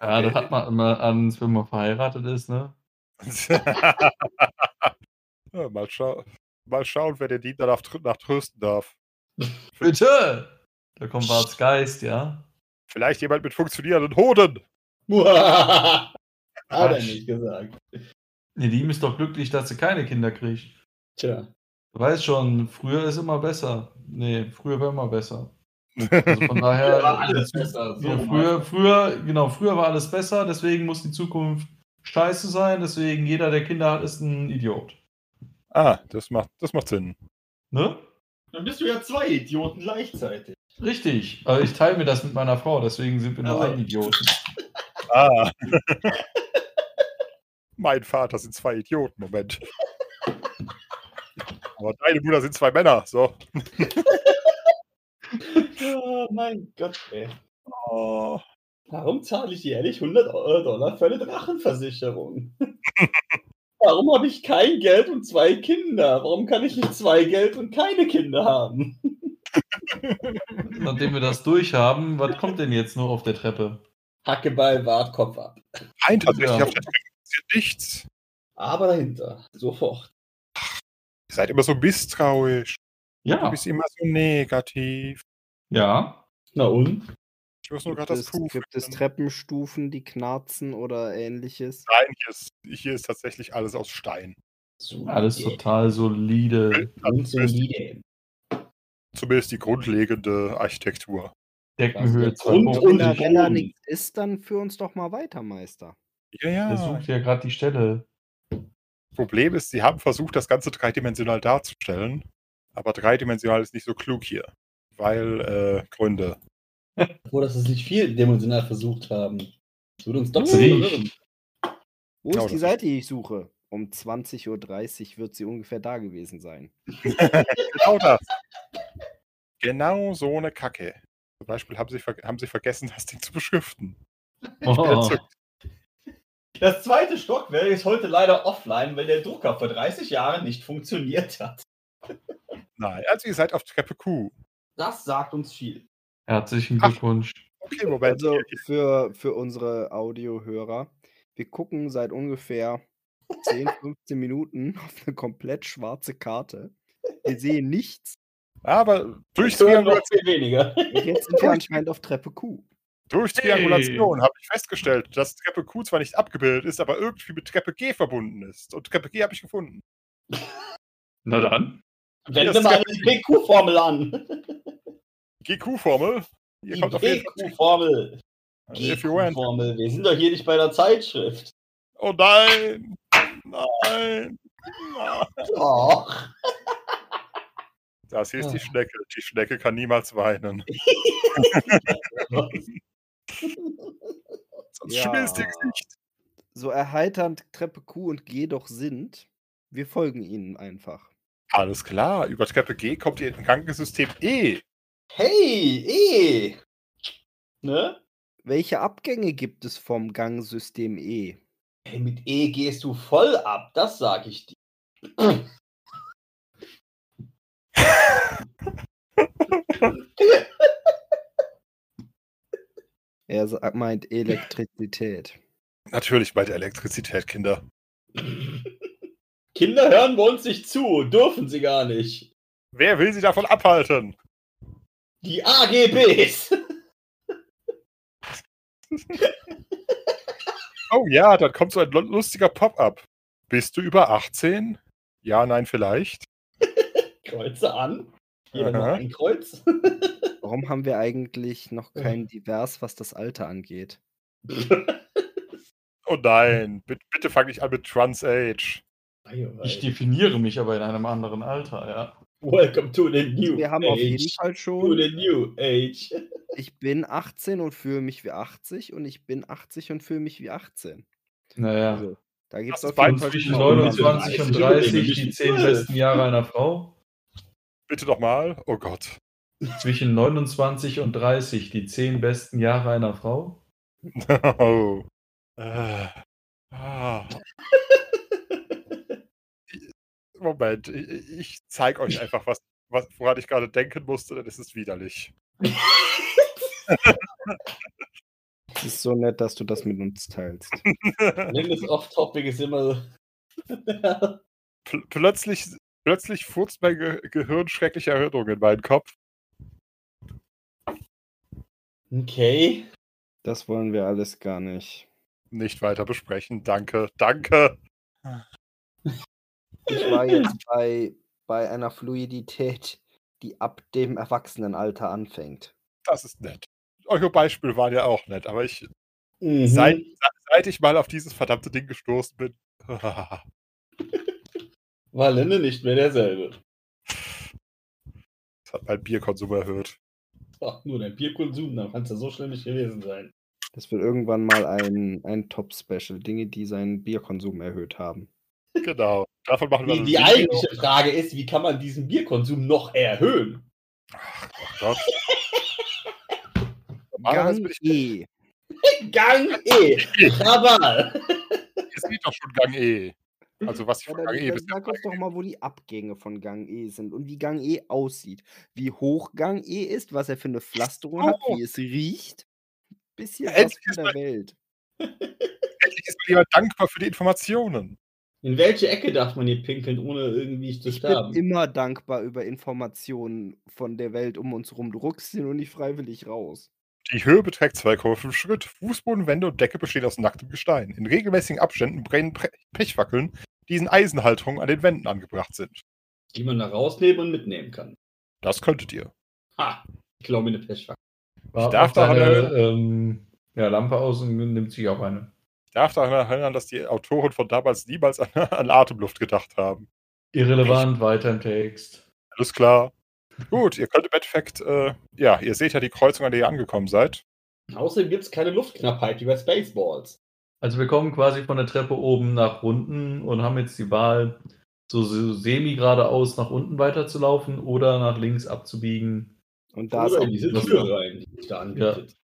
Ja, das hat man immer ans, wenn man verheiratet ist, ne? ja, mal, schau mal schauen, wer den Diener nach, nach trösten darf. Bitte! Da kommt Warts Geist, ja? Vielleicht jemand mit funktionierenden Hoden. Hat er nicht gesagt. Nee, die ist doch glücklich, dass sie keine Kinder kriegt. Tja. Du weißt schon, früher ist immer besser. Nee, früher war immer besser. Also von daher. war alles besser. So Ja, früher, früher, genau, früher war alles besser, deswegen muss die Zukunft scheiße sein, deswegen jeder, der Kinder hat, ist ein Idiot. ah, das macht, das macht Sinn. Ne? Dann bist du ja zwei Idioten gleichzeitig. Richtig. Aber ich teile mir das mit meiner Frau, deswegen sind wir nur Also. ein Idioten. Ah. mein Vater sind zwei Idioten, Moment. Aber deine Mutter sind zwei Männer. So. Oh mein Gott, ey. Oh. Warum zahle ich jährlich 100 Euro Dollar für eine Drachenversicherung? Warum habe ich kein Geld und zwei Kinder? Warum kann ich nicht zwei Geld und keine Kinder haben? Nachdem wir das durchhaben, was kommt denn jetzt nur auf der Treppe? Hackeball, Wart, Kopf ab. Nein, tatsächlich Ja. auf der Treppe passiert nichts. Aber dahinter, sofort. Ihr seid immer so misstrauisch. Du Ja. bist immer so negativ. Ja. Na und? Ich muss nur Gibt gerade das es, Tuch. gibt es. Treppenstufen, die knarzen oder ähnliches? Nein, hier ist, hier ist tatsächlich alles aus Stein. Alles total solide. Und solide. Zumindest die grundlegende Architektur. Deckenhöhe der Grund- 2 und- Boden. nichts ist, dann führ uns doch mal weiter, Meister. Ja, Der ja. sucht ja gerade die Stelle. Problem ist, sie haben versucht, das Ganze dreidimensional darzustellen. Aber dreidimensional ist nicht so klug hier. Weil, äh, Gründe. Obwohl, dass es nicht viel dimensional versucht haben. Das würde uns doch verwirren. Wo ist die Seite, die ich suche? Um 20.30 Uhr wird sie ungefähr da gewesen sein. Genau das. Genau so eine Kacke. Zum Beispiel haben sie, ver haben sie vergessen, das Ding zu beschriften. Oh. Das zweite Stockwerk ist heute leider offline, weil der Drucker vor 30 Jahren nicht funktioniert hat. Nein, also ihr seid auf Treppe Q. Das sagt uns viel. Herzlichen Ach. Glückwunsch. Okay, Moment. Also für, für unsere Audiohörer, wir gucken seit ungefähr 10, 15 Minuten auf eine komplett schwarze Karte. Wir sehen nichts. Aber durch Triangulation, weniger. Jetzt sind wir anscheinend auf Treppe Q. durch Triangulation habe ich festgestellt, dass Treppe Q zwar nicht abgebildet ist, aber irgendwie mit Treppe G verbunden ist. Und Treppe G habe ich gefunden. Na dann. Wende Das mal die PQ-Formel an. GQ-Formel. Die. PQ-Formel. If you want. GQ-Formel. Wir sind doch hier nicht bei der Zeitschrift. Oh nein! Nein! Nein. Doch. Das hier ist die. Schnecke. Die Schnecke kann niemals weinen. Sonst Ja. schmilzt ihr Gesicht. So erheiternd Treppe Q und G doch sind, wir folgen ihnen einfach. Alles klar. Über Treppe G kommt ihr in Krankensystem E. Hey, eh. Ne? Welche Abgänge gibt es vom Gangsystem E? Hey, mit E gehst du voll ab, das sag ich dir. Er meint Elektrizität. Natürlich bei der Elektrizität, Kinder. Kinder hören bei uns nicht zu, dürfen sie gar nicht. Wer will sie davon abhalten? Die AGBs. Oh ja, dann kommt so ein lu- lustiger Pop-up. Bist du über 18? Ja, nein, vielleicht. Kreuze an. Hier Aha. noch ein Kreuz. Warum haben wir eigentlich noch kein Divers, was das Alter angeht? Oh nein, bitte, bitte fang nicht an mit Trans Age. Ich definiere mich aber in einem anderen Alter, ja. Welcome to the new Wir haben age. auf jeden Fall To schon, the new age. ich bin 18 und fühle mich wie 80 und ich bin 80 und fühle mich wie 18. Naja. Also, da gibt es auf jeden Fall Zwischen schon Neun- mal- 29 und 30 30 die 10 12. besten Jahre einer Frau. Bitte nochmal. Oh Gott. Zwischen 29 und 30 die 10 besten Jahre einer Frau. Oh. Äh. Ah. Moment, ich, ich zeige euch einfach, was, was, woran ich gerade denken musste, denn es ist widerlich. Es ist so nett, dass du das mit uns teilst. Nimm das Off-Topic ist immer. Pl plötzlich, plötzlich furzt mein Ge Gehirn schreckliche Erinnerungen in meinen Kopf. Okay. Das wollen wir alles gar nicht. Nicht weiter besprechen. Danke, danke. Ich war jetzt bei, bei einer Fluidität, die ab dem Erwachsenenalter anfängt. Das ist nett. Eure Beispiele waren ja auch nett, aber ich, Mhm. seit, seit ich mal auf dieses verdammte Ding gestoßen bin, War Linde nicht mehr derselbe. das hat mein Bierkonsum erhöht. Ach, nur dein Bierkonsum, dann kann es ja so schlimm nicht gewesen sein. Das wird irgendwann mal ein, ein Top-Special. Dinge, die seinen Bierkonsum erhöht haben. Genau. Davon machen wir Die, ein die Video. eigentliche Frage ist, wie kann man diesen Bierkonsum noch erhöhen? Oh Gott. Normalerweise Gang E. Gang E. Krawall. Es geht doch schon Gang E. Also was ich von Gang E bis sag uns doch mal, wo die Abgänge von Gang E sind und wie Gang E aussieht. Wie hoch Gang E ist, was er für eine Pflasterung hat, Oh. wie es riecht. Bisschen Ja, was endlich von ist der mal- Welt. endlich ist mir jemand dankbar für die Informationen. In welche Ecke darf man hier pinkeln, ohne irgendwie zu Ich bin sterben? immer dankbar über Informationen von der Welt um uns rum. Du ruckst sie nur nicht freiwillig raus. Die Höhe beträgt 2,5 Schritt. Fußboden, Wände und Decke bestehen aus nacktem Gestein. In regelmäßigen Abständen brennen Pechfackeln, die in Eisenhalterungen an den Wänden angebracht sind. Die man da rausnehmen und mitnehmen kann. Das könntet ihr. Ha! Ich glaube mir eine Pechfackel. War, darf daran seine, ähm, ja, Lampe aus und nimmt sich auch eine. Ich darf daran erinnern, dass die Autoren von damals niemals an, an Atemluft gedacht haben. Irrelevant, weiter im Text. Alles klar. Gut, ihr könnt im Endeffekt, äh, ja, ihr seht ja die Kreuzung, an der ihr angekommen seid. Außerdem gibt es keine Luftknappheit wie bei Spaceballs. Also wir kommen quasi von der Treppe oben nach unten und haben jetzt die Wahl, so, so semi geradeaus nach unten weiterzulaufen oder nach links abzubiegen. Und da ist Oder auch in diese Tür da- rein, die sich da anbietet.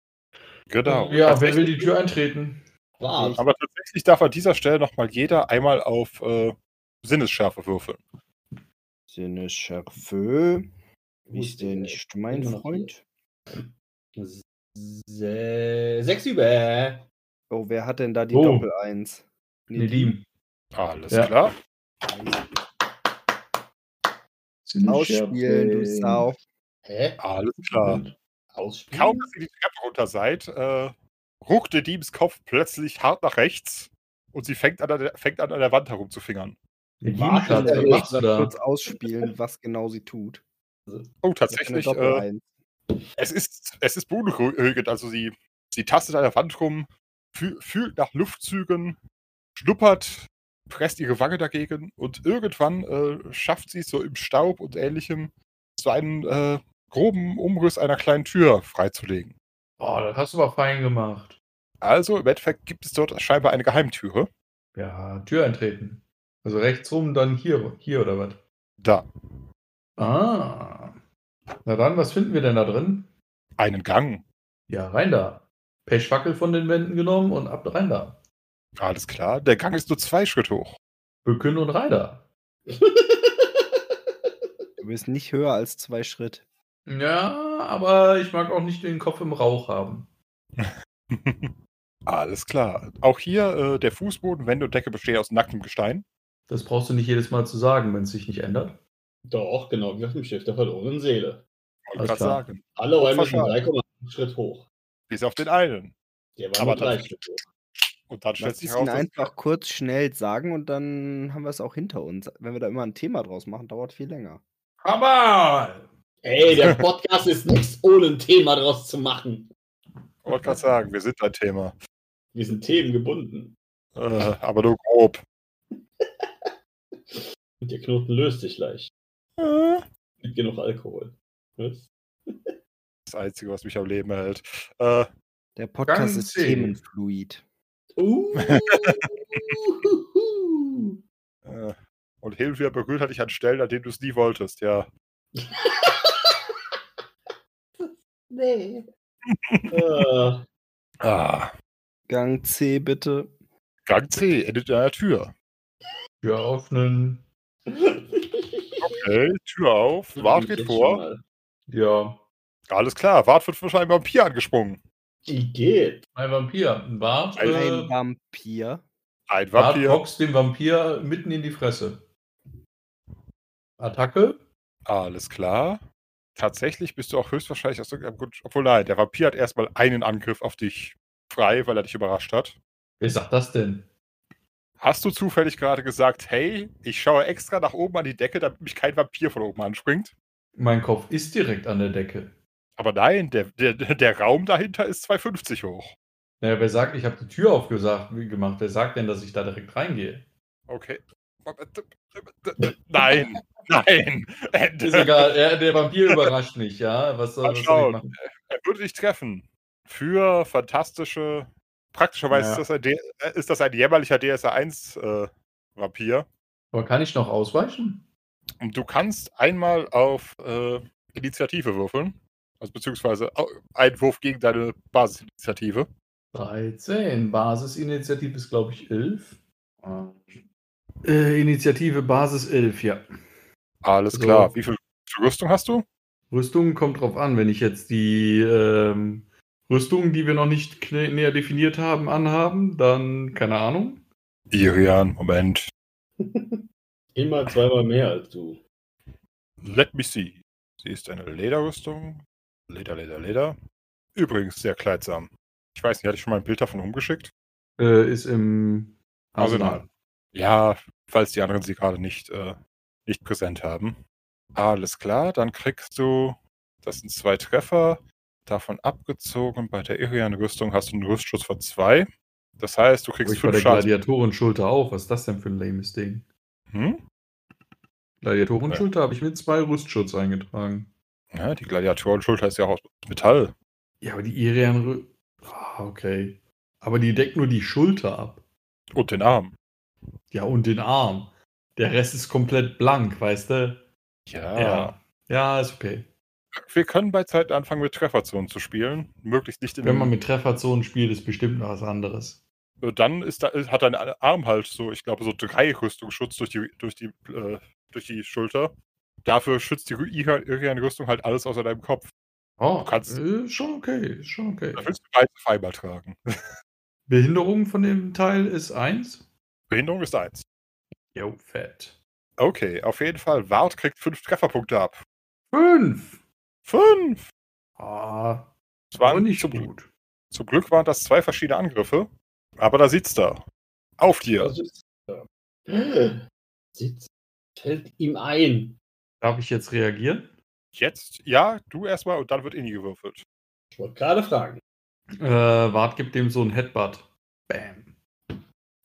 Genau. Ja, wer will die Tür eintreten? Wart. Aber tatsächlich darf an dieser Stelle nochmal jeder einmal auf äh, Sinnesschärfe würfeln. Sinnesschärfe. Ist der? nicht mein Freund? Se sechs über. Oh, wer hat denn da die Oh. Doppel-Eins? Nedim. Alles Ja. klar. Ausspielen, du Sau. Hä? Alles klar. Ausspielen? Kaum, dass ihr die Treppe runter seid, äh, ruckte Diems Kopf plötzlich hart nach rechts und sie fängt an, der, fängt an, an der Wand herumzufingern. Warte, machst du da? Kurz ausspielen, was genau sie tut. Oh, tatsächlich. Äh, es ist, es ist beunruhigend. Also sie, sie tastet an der Wand rum, fühl, fühlt nach Luftzügen, schnuppert, presst ihre Wange dagegen und irgendwann äh, schafft sie es so im Staub und ähnlichem so einen äh, groben Umriss einer kleinen Tür freizulegen. Oh, das hast du aber fein gemacht. Also im Endeffekt gibt es dort scheinbar eine Geheimtüre. Ja, Tür eintreten. Also rechts rum, dann hier, hier oder was? Da. Ah. Na dann, was finden wir denn da drin? Einen Gang. Ja, rein da. Pechfackel von den Wänden genommen und ab rein da. Alles klar. Der Gang ist nur zwei Schritte hoch. Bücken und rein da. Du bist nicht höher als zwei Schritt. Ja, aber ich mag auch nicht den Kopf im Rauch haben. Alles klar. Auch hier äh, der Fußboden, Wände und Decke bestehen aus nacktem Gestein. Das brauchst du nicht jedes Mal zu sagen, wenn es sich nicht ändert. Doch, genau wie auf dem Schiff der verlorenen Seele. Wollte Alles gerade klar. sagen. Alle Räume Verschaden. 3,5 Schritt hoch. Bis auf den einen. Der war Aber nur drei tatsächlich- Schritt hoch. Und dann stellt Lass sich dass einfach kurz schnell sagen und dann haben wir es auch hinter uns. Wenn wir da immer ein Thema draus machen, dauert viel länger. Aber! Ey, der Podcast ist nichts ohne ein Thema draus zu machen. Ich wollte gerade sagen, wir sind ein Thema. Wir sind themengebunden. Äh, aber nur grob. Und der Knoten löst sich leicht. Äh, Mit genug Alkohol. Was? Das Einzige, was mich am Leben hält. Äh, Der Podcast ist zäh. themenfluid. Uh. äh, und hin und wieder berührt er dich an Stellen, an denen du es nie wolltest, ja. Nee. äh, Ah. Gang C bitte. Gang C endet in einer Tür. Tür öffnen. Okay, Tür auf. Wart geht vor. Ja. Alles klar, Wart wird von einem Vampir angesprungen. Die geht. Ein Vampir. Ein Bart. Ein Äh, Ein Vampir. Ein Bart Vampir. boxt dem Vampir mitten in die Fresse. Attacke. Alles klar. Tatsächlich bist du auch höchstwahrscheinlich aus irgendeinem Grund. Obwohl nein, der Vampir hat erstmal einen Angriff auf dich frei, weil er dich überrascht hat. Wer sagt das denn? Hast du zufällig gerade gesagt, hey, ich schaue extra nach oben an die Decke, damit mich kein Vampir von oben anspringt? Mein Kopf ist direkt an der Decke. Aber nein, der, der, der Raum dahinter ist 2,50 hoch. Naja, wer sagt, ich habe die Tür aufgesagt, gemacht? Wer sagt denn, dass ich da direkt reingehe? Okay. Nein, nein. Ist egal, er, der Vampir überrascht mich, ja? Was soll, was soll ich machen? Er würde dich treffen. Für fantastische. Praktischerweise Ja. ist, das ein äh, ist das ein jämmerlicher DSA 1 äh, Vampir. Aber kann ich noch ausweichen? Und du kannst einmal auf äh, Initiative würfeln. Also beziehungsweise einen Wurf gegen deine Basisinitiative. 13. Basisinitiative ist, glaube ich, 11. Äh, Initiative Basis 11, ja. Alles So. klar. Wie viel Rüstung hast du? Rüstung kommt drauf an, wenn ich jetzt die ähm, Rüstungen, die wir noch nicht näher definiert haben, anhaben, dann keine Ahnung. Irian, Moment. Immer zweimal mehr als du. Let me see. Sie ist eine Lederrüstung. Leder, Leder, Leder. Übrigens sehr kleidsam. Ich weiß nicht, hatte ich schon mal ein Bild davon umgeschickt? Äh, ist im Arsenal. Arsenal. Ja, falls die anderen sie gerade nicht, äh, nicht präsent haben. Alles klar, dann kriegst du, das sind zwei Treffer, davon abgezogen. Bei der Irian-Rüstung hast du einen Rüstschutz von zwei. Das heißt, du kriegst ich bei fünf der Schaden. Gladiatorenschulter auch. Was ist das denn für ein lames Ding? Hm? Gladiatorenschulter habe ich mit zwei Rüstschutz eingetragen. Ja, die Gladiatorenschulter ist ja auch aus Metall. Ja, aber die Irian. Ah, okay. Aber die deckt nur die Schulter ab. Und den Arm. Ja, und den Arm. Der Rest ist komplett blank, weißt du? Ja. Ja. Ja, ist okay. Wir können bei Zeit anfangen, mit Trefferzonen zu spielen. Möglichst nicht in Wenn man mit Trefferzonen spielt, ist bestimmt noch was anderes. Äh, Dann ist da, hat dein Arm halt so, ich glaube, so drei Rüstungsschutz durch die, durch die, äh, durch die Schulter. Dafür schützt die Irian-Rüstung halt alles außer deinem Kopf. Oh, kannst- ist schon okay, schon okay. Da willst du beide einmal tragen. Behinderung von dem Teil ist 1. Behinderung ist eins. Jo, fett. Okay, auf jeden Fall. Wart kriegt fünf Trefferpunkte ab. 5. Fünf! Ah, Das aber nicht zum, gut. zum Glück waren das zwei verschiedene Angriffe. Aber da sitzt er. Auf dir. Was ist da? Sitz. Fällt ihm ein. Darf ich jetzt reagieren? Jetzt, ja, du erstmal und dann wird Inni gewürfelt. Ich wollte gerade fragen. Äh, Wart gibt dem so ein Headbutt. Bam.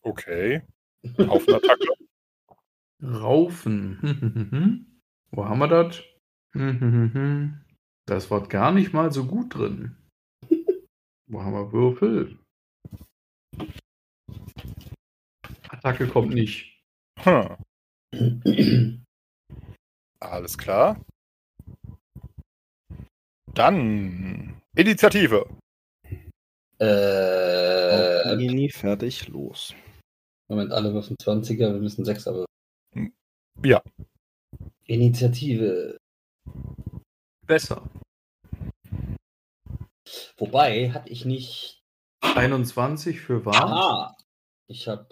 Okay. Auf eine Attacke. Raufen. Wo haben wir das? Das war gar nicht mal so gut drin. Wo haben wir Würfel? Attacke kommt nicht. Hm. Alles klar. Dann Initiative. äh, Nie fertig, los. Moment, alle würfen 20er, wir müssen 6 aber. Ja. Initiative. Besser. Wobei, hatte ich nicht. 21 für Wart. Aha! Ich habe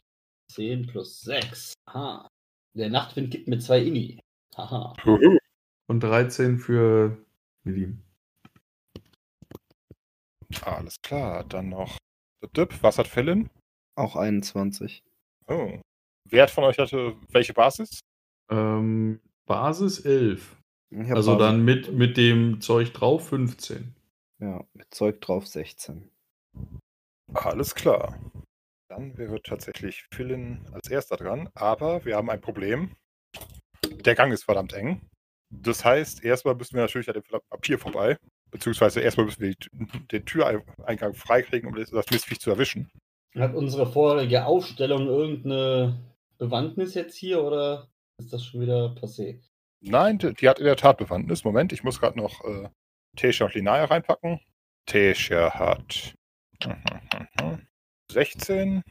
10 plus 6. Aha. Der Nachtwind gibt mir 2 Inni. Haha. Huhu. Und 13 für Melim. Alles klar. Dann noch. Was hat Fallon? Auch 21. Oh. Wer von euch hatte welche Basis? Ähm, Basis 11. Ich hab Also Basis- dann mit, mit dem Zeug drauf 15. Ja, mit Zeug drauf 16. Alles klar. Dann wäre tatsächlich Philin als erster dran, aber wir haben ein Problem. Der Gang ist verdammt eng. Das heißt, erstmal müssen wir natürlich an dem Papier vorbei. Beziehungsweise erstmal müssen wir den Türeingang freikriegen, um das das Mistviech zu erwischen. Hat unsere vorherige Aufstellung irgendeine Bewandtnis jetzt hier oder ist das schon wieder passé? Nein, die, die hat in der Tat Bewandtnis. Moment, ich muss gerade noch äh, Tesha und Linaya reinpacken. Tesha hat 16.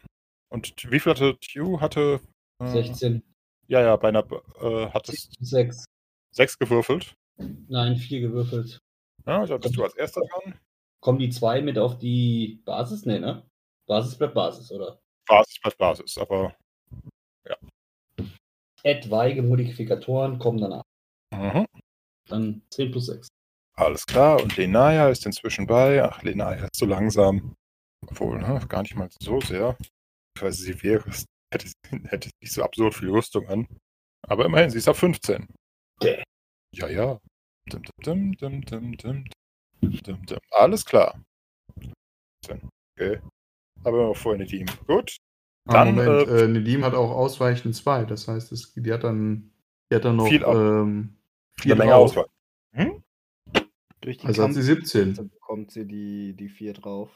Und wie viel hatte Q? Hatte. Äh, 16. Ja, ja, bei einer. Äh, hat es 6. 6 gewürfelt. Nein, 4 gewürfelt. Ja, da bist du als erster dran. Kommen die zwei mit auf die Basis? Nee, ne? Basis bleibt Basis, oder? Basis bleibt Basis, aber. Etwaige Modifikatoren kommen danach. Mhm. Dann 10 plus 6. Alles klar. Und Lenaya ist inzwischen bei. Ach, Lenaya ist so langsam. Obwohl, ne, gar nicht mal so sehr. Weil sie wäre, hätte, hätte nicht so absurd viel Rüstung an. Aber immerhin, sie ist auf 15. Däh. Ja, ja. Dim, dim, dim, dim, dim, dim, dim, dim. Alles klar. Okay. Aber immer vorher Nedim. Gut. Ah, Dann, Moment, äh, äh, Nedim hat auch Ausweichen 2. Das heißt, es, die hat dann, die hat dann noch Viel ähm, Eine Menge drauf. Auswahl. Hm? Durch die Also hat sie 17. Kampf bekommt sie die, die 4 drauf.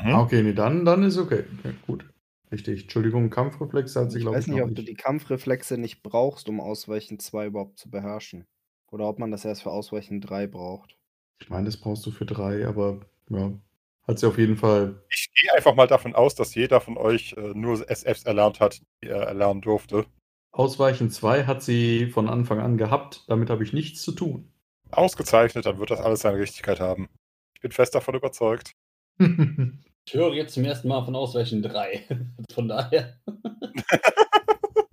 Mhm. Ah, okay, nee, dann, dann ist okay. okay. Gut. Richtig. Entschuldigung, Kampfreflexe hat sie, Ich glaube weiß ich, nicht, noch ob du nicht. die Kampfreflexe nicht brauchst, um Ausweichen 2 überhaupt zu beherrschen. Oder ob man das erst für Ausweichen 3 braucht. Ich meine, das brauchst du für drei, aber ja. Hat sie auf jeden Fall. Ich gehe einfach mal davon aus, dass jeder von euch äh, nur SFs erlernt hat, die er erlernen durfte. Ausweichen 2 hat sie von Anfang an gehabt. Damit habe ich nichts zu tun. Ausgezeichnet, dann wird das alles seine Richtigkeit haben. Ich bin fest davon überzeugt. Ich höre jetzt zum ersten Mal von Ausweichen 3. Von daher.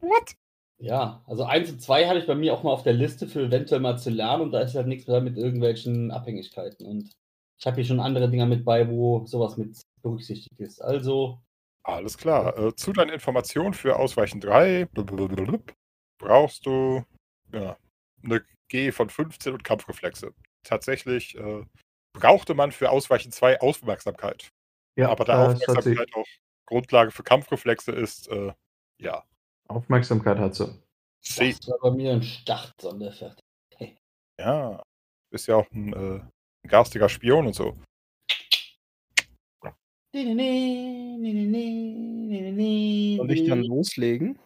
What? Ja, also 1 und 2 hatte ich bei mir auch mal auf der Liste für eventuell mal zu lernen und da ist halt nichts mehr mit irgendwelchen Abhängigkeiten. Und ich habe hier schon andere Dinger mit bei, wo sowas mit berücksichtigt ist. Also, Alles klar. Äh, zu deinen Informationen für Ausweichen 3 blablabla, brauchst du ja, eine G von 15 und Kampfreflexe. Tatsächlich äh, brauchte man für Ausweichen 2 Aufmerksamkeit. ja, Aber da. Aufmerksamkeit auch Grundlage für Kampfreflexe ist, äh, ja. Aufmerksamkeit hat sie. Das war bei mir ein Start-Sonderfertig. Ja. Bist ja auch ein, äh, ein garstiger Spion und so. Soll ich dann loslegen?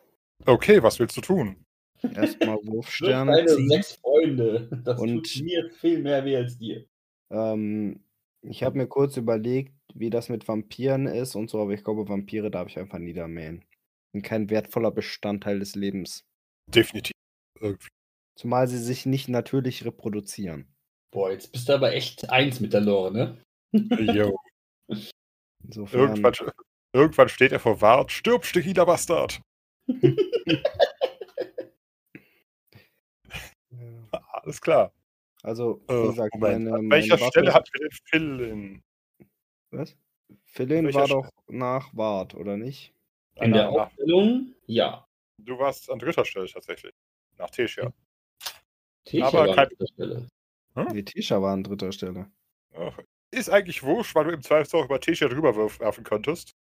Okay, was willst du tun? Erstmal Wurfsterne deine ziehen. sechs Freunde. Das Und- tut mir viel mehr weh als dir. Ähm, ich habe mir kurz überlegt, wie das mit Vampiren ist und so, aber ich glaube, Vampire darf ich einfach niedermähen. Sind kein wertvoller Bestandteil des Lebens. Definitiv. Irgendwie. Zumal sie sich nicht natürlich reproduzieren. Boah, jetzt bist du aber echt eins mit der Lore, ne? Yo. Insofern. Irgendwann, irgendwann steht er vor Wart. Stirb, stechiler Bastard. Alles klar. Also, wie Äh, gesagt, Moment. meine, An meine welcher Waffe Stelle hat wir den Philin? Was? Philin welcher war Stelle? doch nach Wart, oder nicht? In der Na, na, Aufstellung, ja. Du warst an dritter Stelle tatsächlich. Nach Tessia. Tisha Aber war kein- an der Stelle. Nee, Tisha war an dritter Stelle. Ach, Ist eigentlich wurscht, weil du im Zweifelsfall auch über Tessia drüber werfen könntest.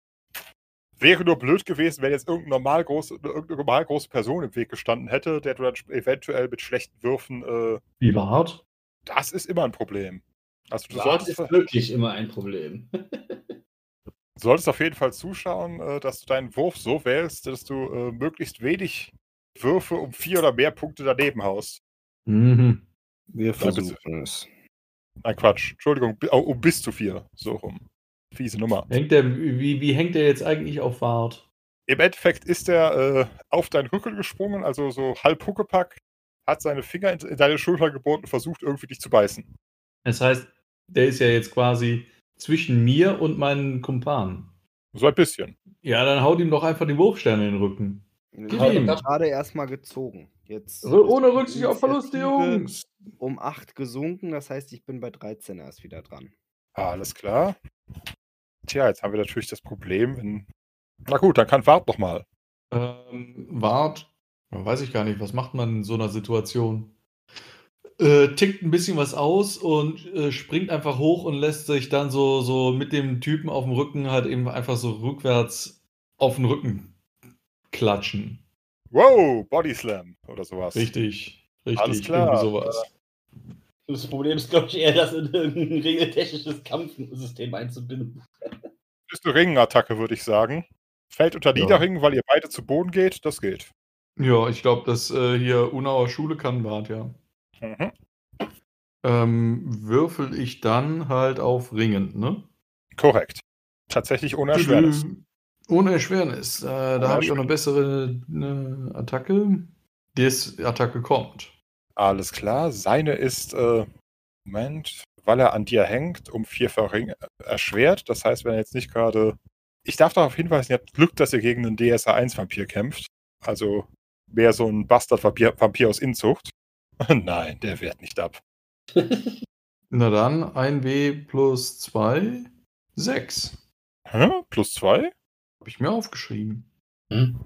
Wäre nur blöd gewesen, wenn jetzt irgendeine normal große, irgendeine normal große Person im Weg gestanden hätte, der du dann eventuell mit schlechten Würfen. Äh, Wie hart? das ist immer ein Problem. Also du Das solltest, ist wirklich immer ein Problem. solltest auf jeden Fall zuschauen, äh, dass du deinen Wurf so wählst, dass du äh, möglichst wenig Würfe um vier oder mehr Punkte daneben haust. Mhm. Wir versuchen es. Nein, Quatsch. Entschuldigung, bi- oh, um bis zu vier. So rum. Fiese Nummer. Hängt der, wie, wie hängt der jetzt eigentlich auf Wart? Im Endeffekt ist er äh, auf deinen Rücken gesprungen, also so halb Huckepack, hat seine Finger in, in deine Schulter gebohrt und versucht irgendwie dich zu beißen. Das heißt, der ist ja jetzt quasi zwischen mir und meinen Kumpanen. So ein bisschen. Ja, dann haut ihm doch einfach die Wurfsterne in den Rücken. Ich habe gerade erstmal gezogen. Jetzt Ohne ist die Rücksicht auf Verluste, Jungs. Um 8 gesunken, das heißt, ich bin bei 13 erst wieder dran. Alles klar. Tja, jetzt haben wir natürlich das Problem, wenn. Na gut, dann kann Wart noch mal. Ähm, Wart, weiß ich gar nicht, was macht man in so einer Situation? Äh, tickt ein bisschen was aus und äh, springt einfach hoch und lässt sich dann so, so mit dem Typen auf dem Rücken halt eben einfach so rückwärts auf den Rücken klatschen. Wow, Body Slam oder sowas. Richtig, richtig, Alles klar. irgendwie sowas. Das Problem ist, glaube ich, eher, das in irgendein regeltechnisches Kampfsystem einzubinden. Ist eine Ringenattacke, würde ich sagen. Fällt unter Ja. Niederringen, weil ihr beide zu Boden geht. Das geht. Ja, ich glaube, dass äh, hier Unauer Schule kann Wart, ja. Mhm. Ähm, würfel ich dann halt auf Ringen, ne? Korrekt. Tatsächlich ohne Erschwernis. Ohne Erschwernis. Äh, da habe ich auch eine bessere ne, Attacke. Die Attacke kommt. Alles klar. Seine ist, äh, Moment, weil er an dir hängt, um vier erschwert. Das heißt, wenn er jetzt nicht gerade. Ich darf darauf hinweisen, ihr habt Glück, dass ihr gegen einen DSA-1-Vampir kämpft. Also mehr so ein Bastard-Vampir Vampir aus Inzucht. Nein, der wehrt nicht ab. Na dann, 1W plus 2, 6. Hä? Plus zwei? Habe ich mir aufgeschrieben. Hm?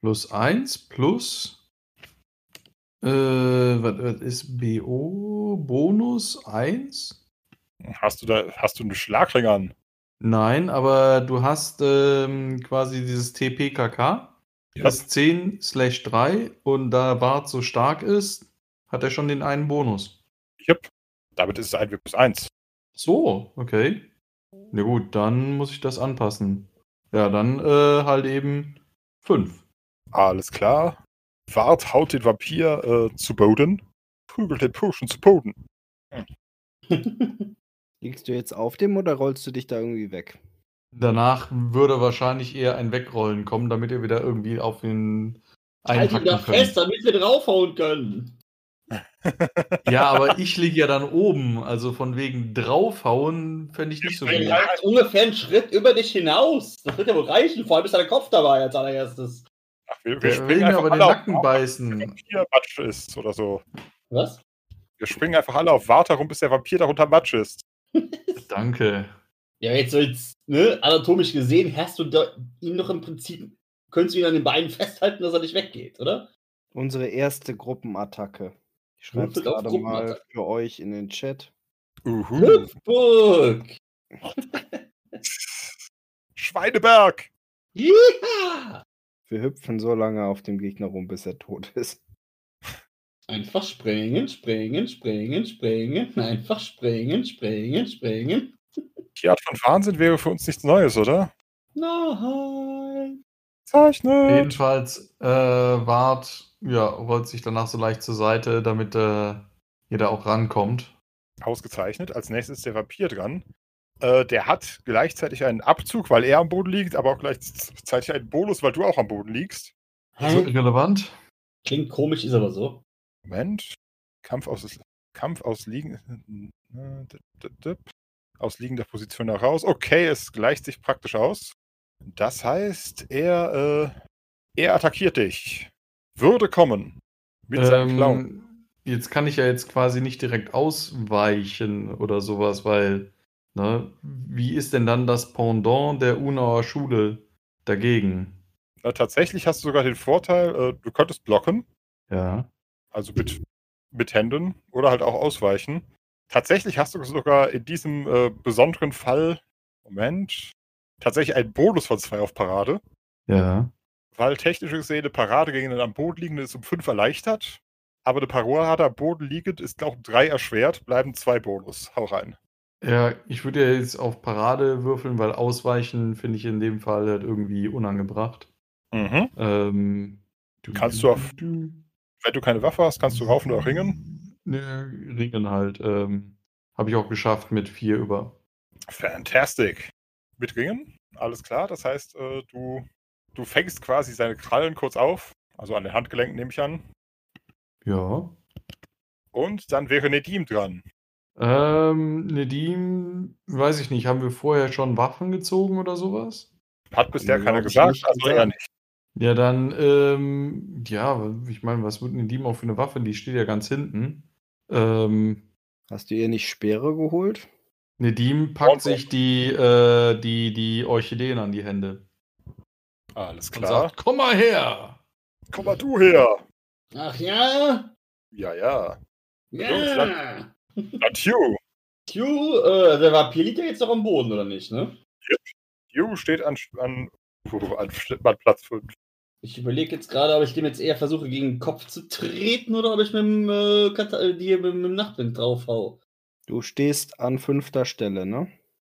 Plus 1 plus. Äh, was, was ist BO? Bonus 1? Hast du da, hast du einen Schlagring an? Nein, aber du hast ähm, quasi dieses TPKK. Ja. Das 10 slash 3 und da Bart so stark ist, hat er schon den einen Bonus. Yep. Damit ist es ein plus eins. So, okay. Na gut, dann muss ich das anpassen. Ja, dann äh, halt eben 5. Alles klar. Wart haut den Vampir äh, zu Boden. Prügelt den Pushen zu Boden. Liegst du jetzt auf dem oder rollst du dich da irgendwie weg? Danach würde wahrscheinlich eher ein Wegrollen kommen, damit ihr wieder irgendwie auf ihn Halt ihn einhacken da könnt. fest, damit wir draufhauen können. Ja, aber ich liege ja dann oben, also von wegen draufhauen fände ich nicht so gut. halt ungefähr einen Schritt über dich hinaus. Das wird ja wohl reichen. Vor allem ist da der Kopf dabei als allererstes. Ach, wir, wir springen einfach aber den auf Nacken bis beißen. der Vampir Matsch ist oder so. Was? Wir springen einfach alle auf Wart herum, bis der Vampir darunter Matsch ist. Danke. Ja, jetzt so jetzt, ne, anatomisch gesehen, hast du da, ihn doch im Prinzip, könntest du ihn an den Beinen festhalten, dass er nicht weggeht, oder? Unsere erste Gruppenattacke. Ich schreibe es gerade mal für euch in den Chat. Uhu. Hüpfburg! Schweineberg! Ja! Wir hüpfen so lange auf dem Gegner rum, bis er tot ist. Einfach springen, springen, springen, springen, einfach springen, springen, springen. Die Art von Wahnsinn wäre für uns nichts Neues, oder? Nein! Zeichnen! Jedenfalls, äh, Wart, ja, rollt sich danach so leicht zur Seite, damit äh, jeder auch rankommt. Ausgezeichnet. Als nächstes ist der Vampir dran. Äh, der hat gleichzeitig einen Abzug, weil er am Boden liegt, aber auch gleichzeitig einen Bonus, weil du auch am Boden liegst. Also irrelevant. Klingt komisch, ist aber so. Moment. Kampf aus, Kampf aus, liegen, aus liegender Position heraus. Okay, es gleicht sich praktisch aus. Das heißt, er, äh, er attackiert dich. Würde kommen. Mit seinem Clown. Ähm, jetzt kann ich ja jetzt quasi nicht direkt ausweichen oder sowas, weil, ne, wie ist denn dann das Pendant der Unauer Schule dagegen? Äh, tatsächlich hast du sogar den Vorteil, äh, du könntest blocken, Ja. also mit, mit Händen oder halt auch ausweichen. Tatsächlich hast du sogar in diesem äh, besonderen Fall, Moment, tatsächlich einen Bonus von zwei auf Parade, Ja. Weil technisch gesehen eine Parade gegen einen am Boden liegenden ist um fünf erleichtert, aber eine Parade am Boden liegend ist, um drei erschwert, bleiben zwei Bonus. Hau rein. Ja, ich würde ja jetzt auf Parade würfeln, weil Ausweichen finde ich in dem Fall halt irgendwie unangebracht. Mhm. Ähm, Kannst du auf- Wenn du keine Waffe hast, kannst du raufen oder ringen. Ne, ringen halt. Ähm, Habe ich auch geschafft mit vier über. Fantastic. Mit Ringen, alles klar. Das heißt, äh, du, du fängst quasi seine Krallen kurz auf, also an den Handgelenken nehme ich an. Ja. Und dann wäre Nedim dran. Ähm, Nedim, weiß ich nicht, haben wir vorher schon Waffen gezogen oder sowas? Hat bisher Ja, keiner gesagt, nicht also eher nicht. Ja, dann, ähm, ja, ich meine, was wird Nedim auch für eine Waffe? Die steht ja ganz hinten. Ähm, Hast du ihr nicht Speere geholt? Nedim packt Und- sich die, äh, die, die Orchideen an die Hände Alles und klar. sagt, komm mal her! Komm mal du her. Ach ja? Ja, ja. Ja! Und Hugh. Q, äh, der Vampir liegt ja jetzt noch am Boden, oder nicht, ne? Hugh steht an, an, an, an Platz 5. Ich überlege jetzt gerade, ob ich dem jetzt eher versuche, gegen den Kopf zu treten oder ob ich mit dem, äh, Kata äh, die mit, mit dem Nachtwind draufhau. Du stehst an fünfter Stelle, ne?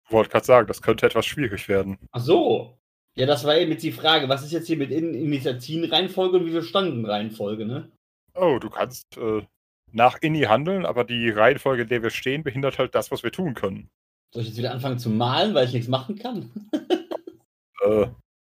Wollte gerade sagen, das könnte etwas schwierig werden. Ach so. Ja, das war eben jetzt die Frage. Was ist jetzt hier mit In Initiativen-Reihenfolge und wie wir standen Reihenfolge, ne? Oh, du kannst äh, nach Inni handeln, aber die Reihenfolge, in der wir stehen, behindert halt das, was wir tun können. Soll ich jetzt wieder anfangen zu malen, weil ich nichts machen kann? Äh,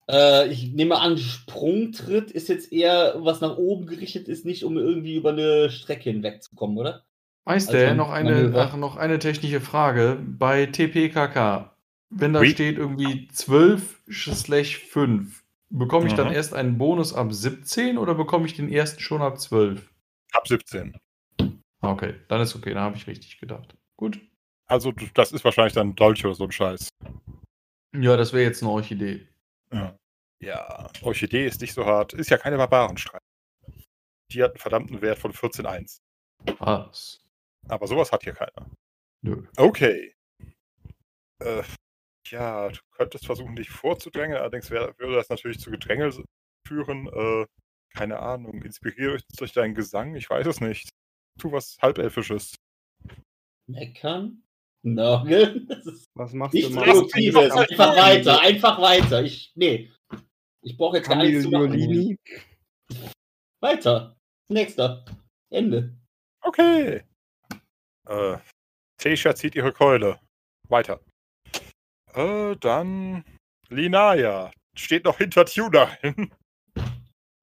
Äh, ich nehme an, Sprungtritt ist jetzt eher was nach oben gerichtet ist, nicht um irgendwie über eine Strecke hinwegzukommen, oder? Meister, Also, noch, eine, ach, noch eine technische Frage. Bei TPKK, wenn da Oui. steht irgendwie 12 slash 5, bekomme ich dann Mhm. erst einen Bonus ab 17 oder bekomme ich den ersten schon ab 12? ab 17. Ah, Okay, dann ist okay, dann habe ich richtig gedacht. Gut. Also, das ist wahrscheinlich dann ein Dolch oder so ein Scheiß. Ja, das wäre jetzt eine Orchidee. Ja. ja, Orchidee ist nicht so hart. Ist ja keine Barbarenstreit. Die hat einen verdammten Wert von 14,1. Was? Aber sowas hat hier keiner. Nö. Okay. Äh, ja, du könntest versuchen, dich vorzudrängen, allerdings wär, würde das natürlich zu Gedränge führen. Äh, keine Ahnung, inspiriere euch durch deinen Gesang, ich weiß es nicht. Tu was Halbelfisches. Meckern? Nörgeln? Was machst nichts du mal? Produktives. Einfach weiter, einfach weiter. Ich, nee. Ich brauche jetzt gar nichts Camille zu machen. Violini? Weiter. Nächster. Ende. Okay. Äh, Tesha zieht ihre Keule. Weiter. Äh, dann Linaya. Steht noch hinter Tunerin.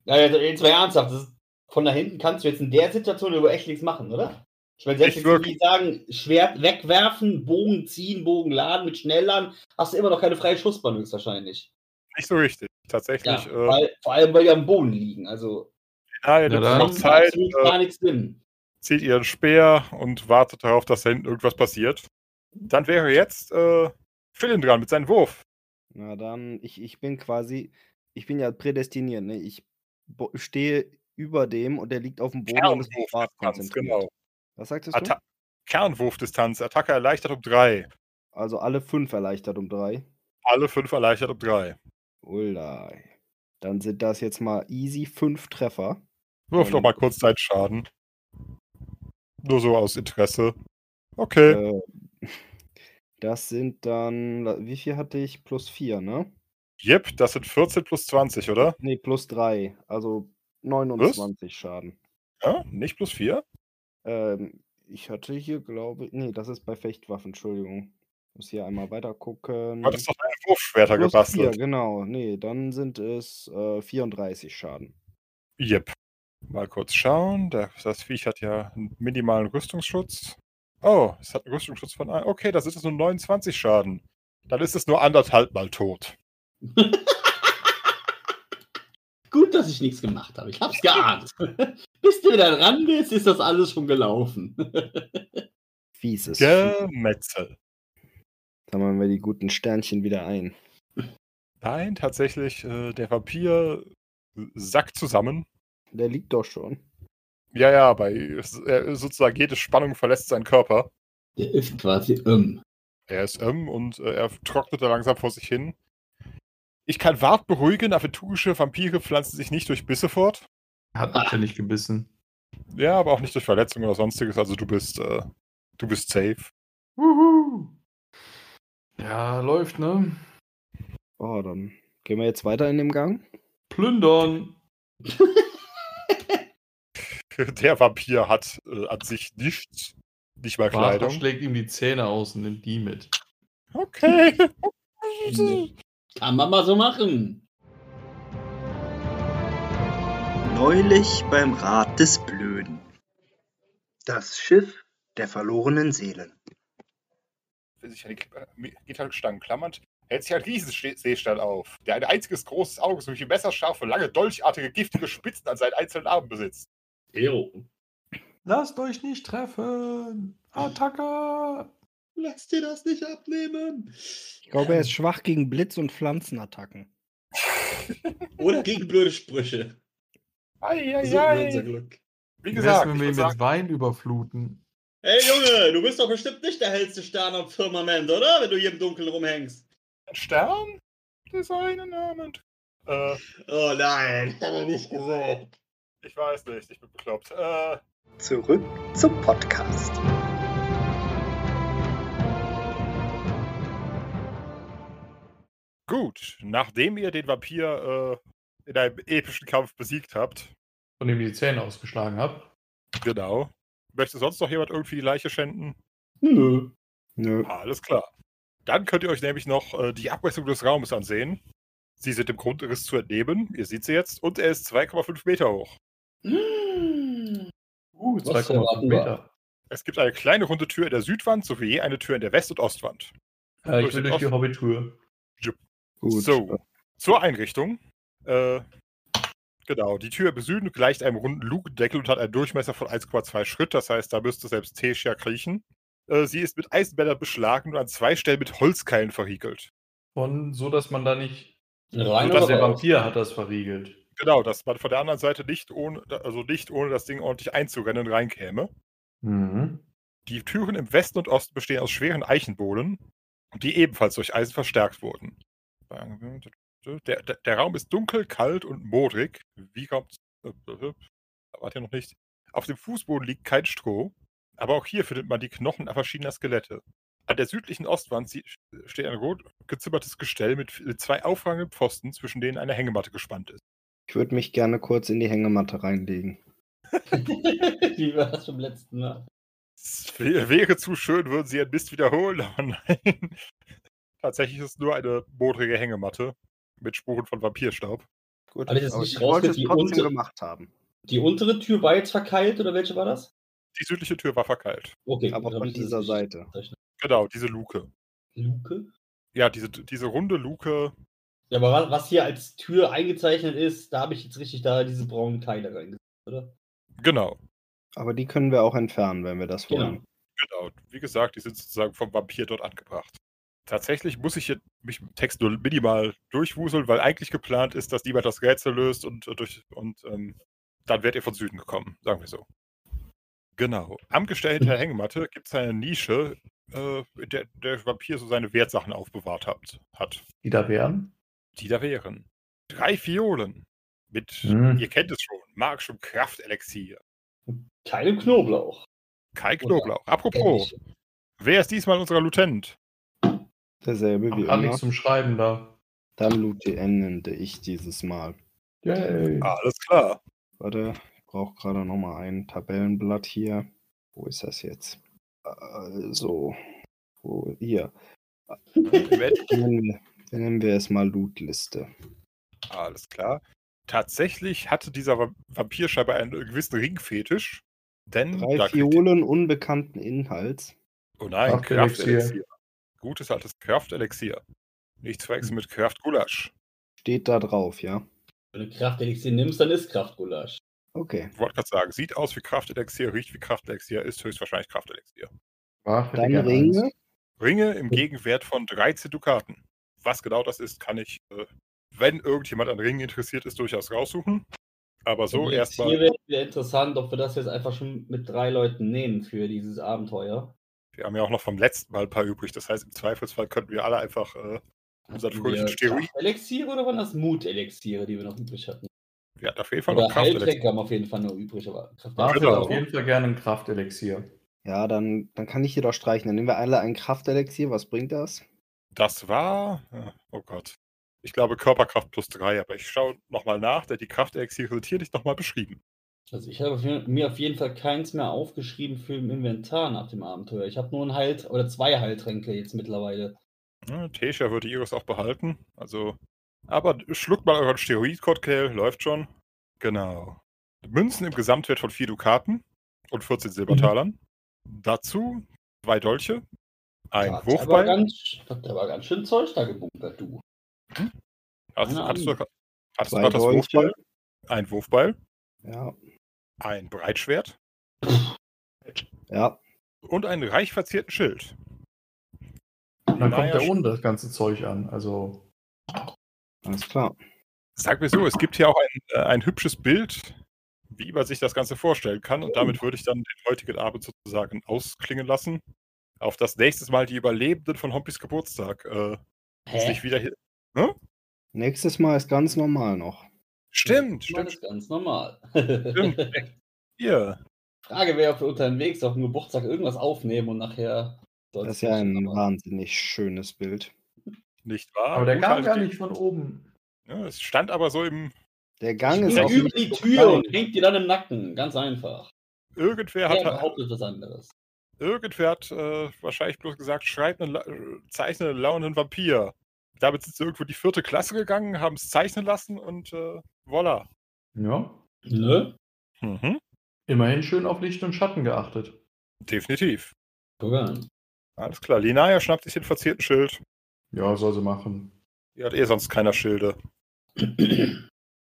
Ja, jetzt, jetzt mal ernsthaft. Das ist, von da hinten kannst du jetzt in der Situation über echt nichts machen, oder? Ich meine, selbst Nicht wenn die sagen, Schwert wegwerfen, Bogen ziehen, Bogen laden mit Schnellladen, hast du immer noch keine freie Schussbahn höchstwahrscheinlich. Nicht so richtig. Ja, Tatsächlich. äh, weil, vor allem, weil die am Boden liegen. Also, Linaya Ja, dann- noch macht Zeit, äh, gar nichts Sinn. zieht ihren Speer und wartet darauf, dass da hinten irgendwas passiert. Dann wäre jetzt äh, Philin dran mit seinem Wurf. Na dann, ich, ich bin quasi, ich bin ja prädestiniert, ne? Ich stehe über dem und der liegt auf dem Boden und ist konzentriert. genau. Was sagtest Atta du? Kernwurfdistanz, Attacke erleichtert um drei. Also alle fünf erleichtert um drei. Alle fünf erleichtert um drei. Ullei. Dann sind das jetzt mal easy fünf Treffer. Wirf doch mal kurz Schaden. Nur so aus Interesse. Okay. Äh, das sind dann, wie viel hatte ich? Plus vier, ne? Jep, das sind 14 plus 20, oder? Ne, plus drei. Also 29 Schaden. Ja, nicht plus 4? Ähm, ich hatte hier, glaube ich, nee, das ist bei Fechtwaffen, Entschuldigung. Muss hier einmal weiter gucken. Du hattest doch deine Wurfschwerter Plus gebastelt. vier, genau. Nee, dann sind es äh, 34 Schaden. Jep. Mal kurz schauen. Das Viech hat ja einen minimalen Rüstungsschutz. Oh, es hat einen Rüstungsschutz von. ein- Okay, das ist es nur 29 Schaden. Dann ist es nur anderthalb Mal tot. Gut, dass ich nichts gemacht habe. Ich hab's geahnt. Bis du wieder dran bist, ist das alles schon gelaufen. Fieses. Gemetzel. Sammeln wir die guten Sternchen wieder ein. Nein, tatsächlich, äh, der Vampir sackt zusammen. Der liegt doch schon. Ja, ja, bei er, sozusagen jede Spannung verlässt seinen Körper. Der ist quasi ähm. Er ist ähm und äh, er trocknet da langsam vor sich hin. Ich kann Wart beruhigen, aventurische Vampire pflanzen sich nicht durch Bisse fort. Hat mich ja nicht gebissen. Ja, aber auch nicht durch Verletzungen oder sonstiges. Also du bist, äh, du bist safe. Wuhu. Ja, läuft, ne? Oh, dann gehen wir jetzt weiter in dem Gang. Plündern. Der Vampir hat äh, an sich nichts. Nicht mal Kleidung. schlägt ihm die Zähne aus und nimmt die mit. Okay. Kann man mal so machen. Neulich beim Rat des Blöden. Das Schiff der verlorenen Seelen. Wer sich an die Gitarrenstangen klammert, hält sich ein Riesenseestern auf, der ein einziges großes Auge sowie messerscharfe, lange, dolchartige, giftige Spitzen an seinen einzelnen Armen besitzt. Jo. Lasst euch nicht treffen. Attacke. Lass dir das nicht abnehmen. Ich glaube, er ist schwach gegen Blitz- und Pflanzenattacken. Oder gegen blöde Sprüche. Eieiei. So unser Glück. Wie gesagt, wenn wir ihn mit Wein überfluten? Hey Junge, du bist doch bestimmt nicht der hellste Stern am Firmament, oder? Wenn du hier im Dunkeln rumhängst. ein Stern? Designen Namen. Äh, Oh nein, hat er nicht gesagt. Ich weiß nicht, ich bin bekloppt. Äh, Zurück zum Podcast. gut, nachdem ihr den Vampir äh, in einem epischen Kampf besiegt habt, Und ihm die Zähne ausgeschlagen hab. genau, möchte sonst noch jemand irgendwie die Leiche schänden? Nö. Nö. Alles klar. Dann könnt ihr euch nämlich noch äh, die Abwechslung des Raumes ansehen. Sie sind im Grundriss zu entnehmen, ihr seht sie jetzt, und er ist 2,5 Meter hoch. Hm. Uh, Was für 2,5 ein Meter. Es gibt eine kleine runde Tür in der Südwand sowie je eine Tür in der West- und Ostwand. Äh, ich will durch die Ost- Hobbytür. Gut. So, zur Einrichtung. Äh, genau, die Tür im Süden gleicht einem runden Lukendeckel und hat einen Durchmesser von 1,2 Schritt. Das heißt, da müsste selbst Tessia kriechen. Äh, sie ist mit Eisenbändern beschlagen und an zwei Stellen mit Holzkeilen verriegelt. von so, dass man da nicht. Rein so, dass der? Vampir hat das verriegelt. Genau, dass man von der anderen Seite nicht ohne, also nicht ohne das Ding ordentlich einzurennen reinkäme. Mhm. Die Türen im Westen und Osten bestehen aus schweren Eichenbohlen, die ebenfalls durch Eisen verstärkt wurden. Der, der, der Raum ist dunkel, kalt und modrig. Wie kommt. Da wart ihr noch nicht. Auf dem Fußboden liegt kein Stroh, aber auch hier findet man die Knochen verschiedener Skelette. An der südlichen Ostwand steht ein rot gezimmertes Gestell mit mit zwei aufragenden Pfosten, zwischen denen eine Hängematte gespannt ist. Ich würde mich gerne kurz in die Hängematte reinlegen. Wie war das beim letzten Mal? Es wär- wäre zu schön, würden sie ihren Mist wiederholen, aber nein. Tatsächlich ist es nur eine modrige Hängematte mit Spuren von Vampirstaub. Gut, Aber das ist aber nicht ich wollte rausge- es die trotzdem unter- gemacht haben. Die untere Tür war jetzt verkeilt oder welche war das? Die südliche Tür war verkeilt. Okay, Aber von dieser Seite. Genau, diese Luke. Luke? Ja, diese, diese runde Luke. Ja, aber was, hier als Tür eingezeichnet ist, da habe ich jetzt richtig da diese braunen Teile reingesetzt, oder? Genau, Aber die können wir auch entfernen, wenn wir das Genau. wollen. genau. Wie gesagt, die sind sozusagen vom Vampir dort angebracht. Tatsächlich muss ich hier mich im Text nur minimal durchwuseln, weil eigentlich geplant ist, dass niemand das Rätsel löst und, äh, durch, und ähm, dann werdet ihr von Süden gekommen, sagen wir so. Genau. Am Gestell hinter der Hängematte gibt es eine Nische, äh, in der der Vampir so seine Wertsachen aufbewahrt hat. hat. Die da wären? Die da wären. Drei Fiolen. Mit, Hm. ihr kennt es schon, magischem Kraftelixier. Keinem Knoblauch. Kein Oder- Knoblauch. Apropos, Ehrlich. wer ist diesmal unser Lieutenant? Derselbe wie immer. nichts zum Schreiben da. Dann Lutn nannte ich dieses Mal. Yay. Alles klar. Warte, ich brauche gerade noch mal ein Tabellenblatt hier. Wo ist das jetzt? Also, wo, hier. End- Nennen wir, es mal Lootliste. Alles klar. Tatsächlich hatte dieser Va- Vampir scheinbar einen gewissen Ringfetisch. Denn Drei Fiolen unbekannten Inhalts. Oh nein, Kraftelixier. Gutes altes Kraftelixier. Nicht zu wechseln mit Kraftgulasch. Steht da drauf, ja? Wenn du Kraftelixier nimmst, dann ist Kraftgulasch. Okay. Ich wollte gerade sagen, sieht aus wie Kraftelixier, riecht wie Kraftelixier, ist höchstwahrscheinlich Kraftelixier. Dann gern Ringe. Ringe im Gegenwert von 13 Dukaten. Was genau das ist, kann ich, äh, wenn irgendjemand an Ringen interessiert ist, durchaus raussuchen. Aber so erstmal. Hier wäre wär interessant, ob wir das jetzt einfach schon mit drei Leuten nehmen für dieses Abenteuer. Wir haben ja auch noch vom letzten Mal ein paar übrig. Das heißt, im Zweifelsfall könnten wir alle einfach äh, unseren fröhlichen Steroid. Kraftelixiere oder waren das Mutelixiere, die wir noch übrig hatten? Wir hatten auf jeden Fall noch Oder Kraftelixier. Heiltränke haben auf jeden Fall noch übrig. Aber Ach, ich Genau. auf jeden Fall gerne ein Kraftelixier. Ja, dann, dann kann ich hier doch streichen. Dann nehmen wir alle ein Kraftelixier. Was bringt das? Das war. äh, Oh Gott. Ich glaube Körperkraft plus 3, aber ich schaue nochmal nach, denn die Kraftelixiere sind hier nicht nochmal beschrieben. Also ich habe mir auf jeden Fall keins mehr aufgeschrieben für im Inventar nach dem Abenteuer. Ich habe nur ein Heil oder zwei Heiltränke jetzt mittlerweile. Ja, Tesha würde Iris auch behalten. Also. Aber schluckt mal euren Steroid-Cocktail, läuft schon. Genau. Münzen im Gesamtwert von 4 Dukaten und 14 Silbertalern. Dazu zwei Dolche, ein Da Wurfbeil. ganz, der aber ganz schön Zeug da gebunkert, du. Hast, keine hattest du, hattest du gerade das. Wurfbeil? Ein Wurfbeil, Ja. ein Breitschwert Ja. und einen reich verzierten Schild. Und dann Naja, kommt der ohne das ganze Zeug an. Also, Alles klar. Sag mir so, es gibt hier auch ein, äh, ein hübsches Bild, wie man sich das Ganze vorstellen kann. Und damit würde ich dann den heutigen Abend sozusagen ausklingen lassen. Auf das nächste Mal die Überlebenden von Hompis Geburtstag. Äh, ist nicht wieder hier. Nächstes Mal ist ganz normal noch. Stimmt, Das stimmt, ist ganz normal. stimmt. Hier. Frage wäre, ob wir unterwegs auf dem Geburtstag irgendwas aufnehmen und nachher. Das ist ja ein wahnsinnig schönes Bild. Nicht wahr? aber der Gut, kam halt gar nicht von oben. Ja, es stand aber so im. Der Gang ist Geht auch über die Tür und hängt dir dann im Nacken. Ganz einfach. Irgendwer Wer hat, behauptet was anderes? Irgendwer hat äh, wahrscheinlich bloß gesagt, schreibt einen, La- zeichne einen launenden Vampir. Damit sind sie irgendwo die vierte Klasse gegangen, haben es zeichnen lassen und äh, voilà. Ja. Nö. Mhm. Immerhin schön auf Licht und Schatten geachtet. Definitiv. Guck an. Alles klar. Linaya schnappt sich den verzierten Schild. Ja, soll sie machen. Die hat eh sonst keiner Schilde.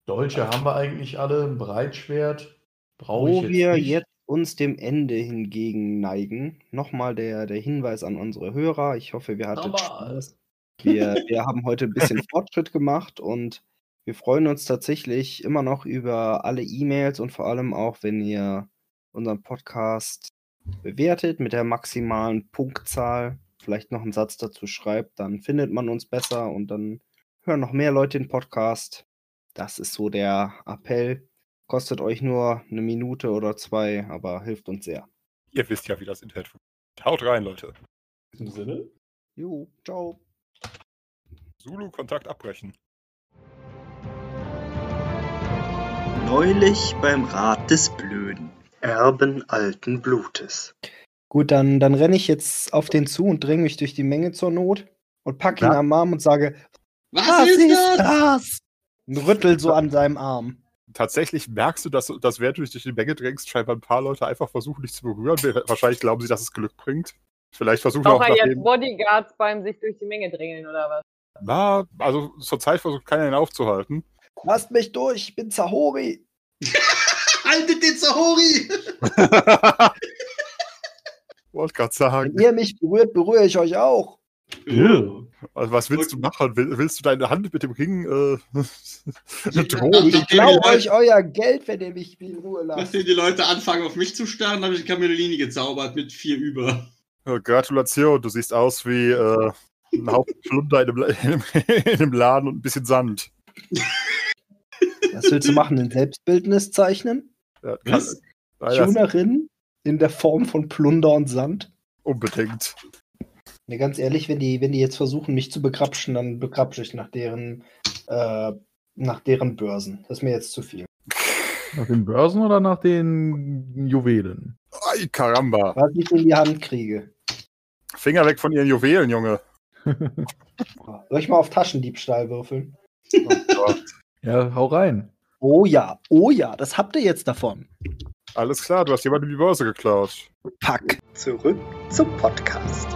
Dolche haben wir eigentlich alle. Ein Breitschwert. Brauche ich Wo jetzt wir nicht. jetzt uns dem Ende hingegen neigen, nochmal der, der Hinweis an unsere Hörer. Ich hoffe, wir hatten Spaß. Wir, wir haben heute ein bisschen Fortschritt gemacht und wir freuen uns tatsächlich immer noch über alle E-Mails und vor allem auch, wenn ihr unseren Podcast bewertet mit der maximalen Punktzahl, vielleicht noch einen Satz dazu schreibt, dann findet man uns besser und dann hören noch mehr Leute den Podcast. Das ist so der Appell. Kostet euch nur eine Minute oder zwei, aber hilft uns sehr. Ihr wisst ja, wie das Internet funktioniert. Haut rein, Leute. In diesem Sinne. Jo, ciao. Zulu, Kontakt abbrechen. Neulich beim Rat des Blöden. Erben alten Blutes. Gut, dann, dann renne ich jetzt auf den zu und dränge mich durch die Menge zur Not und packe ihn Ja. am Arm und sage, Was, ist das? das? Und rüttel so an seinem Arm. Tatsächlich merkst du, dass, dass während du dich durch die Menge drängst, scheinbar ein paar Leute einfach versuchen, dich zu berühren. Wahrscheinlich glauben sie, dass es Glück bringt. Vielleicht versuchen auch Auch er jetzt nachdem. Bodyguards beim sich durch die Menge drängeln oder was? Na, also zur Zeit versucht keiner ihn aufzuhalten. Lasst mich durch, ich bin Zahori. Haltet den Zahori! Wollte gerade sagen. Wenn ihr mich berührt, berühre ich euch auch. Ew. Also was willst du machen? Will, willst du deine Hand mit dem Ring äh, drohen? Ich Leute- euch euer Geld, wenn ihr mich in Ruhe lasst. Nachdem die Leute anfangen, auf mich zu starren, habe ich Camillini gezaubert mit vier über. Ja, Gratulation, du siehst aus wie äh, ein Haufen Plunder in einem, in, einem, in einem Laden und ein bisschen Sand. Was willst du machen? Ein Selbstbildnis zeichnen? Ja, kann, Was? Das- Tunerin in der Form von Plunder und Sand? unbedingt. Ne, ganz ehrlich, wenn die, wenn die jetzt versuchen, mich zu begrapschen, dann begrapsche ich nach deren, äh, nach deren Börsen. Das ist mir jetzt zu viel. Nach den Börsen oder nach den Juwelen? Ay, Karamba. Was ich in die Hand kriege. Finger weg von ihren Juwelen, Junge. Soll ich mal auf Taschendiebstahl würfeln? Ja, hau rein. Oh ja, oh ja, das habt ihr jetzt davon. Alles klar, du hast jemandem die Börse geklaut. Pack. Zurück zum Podcast.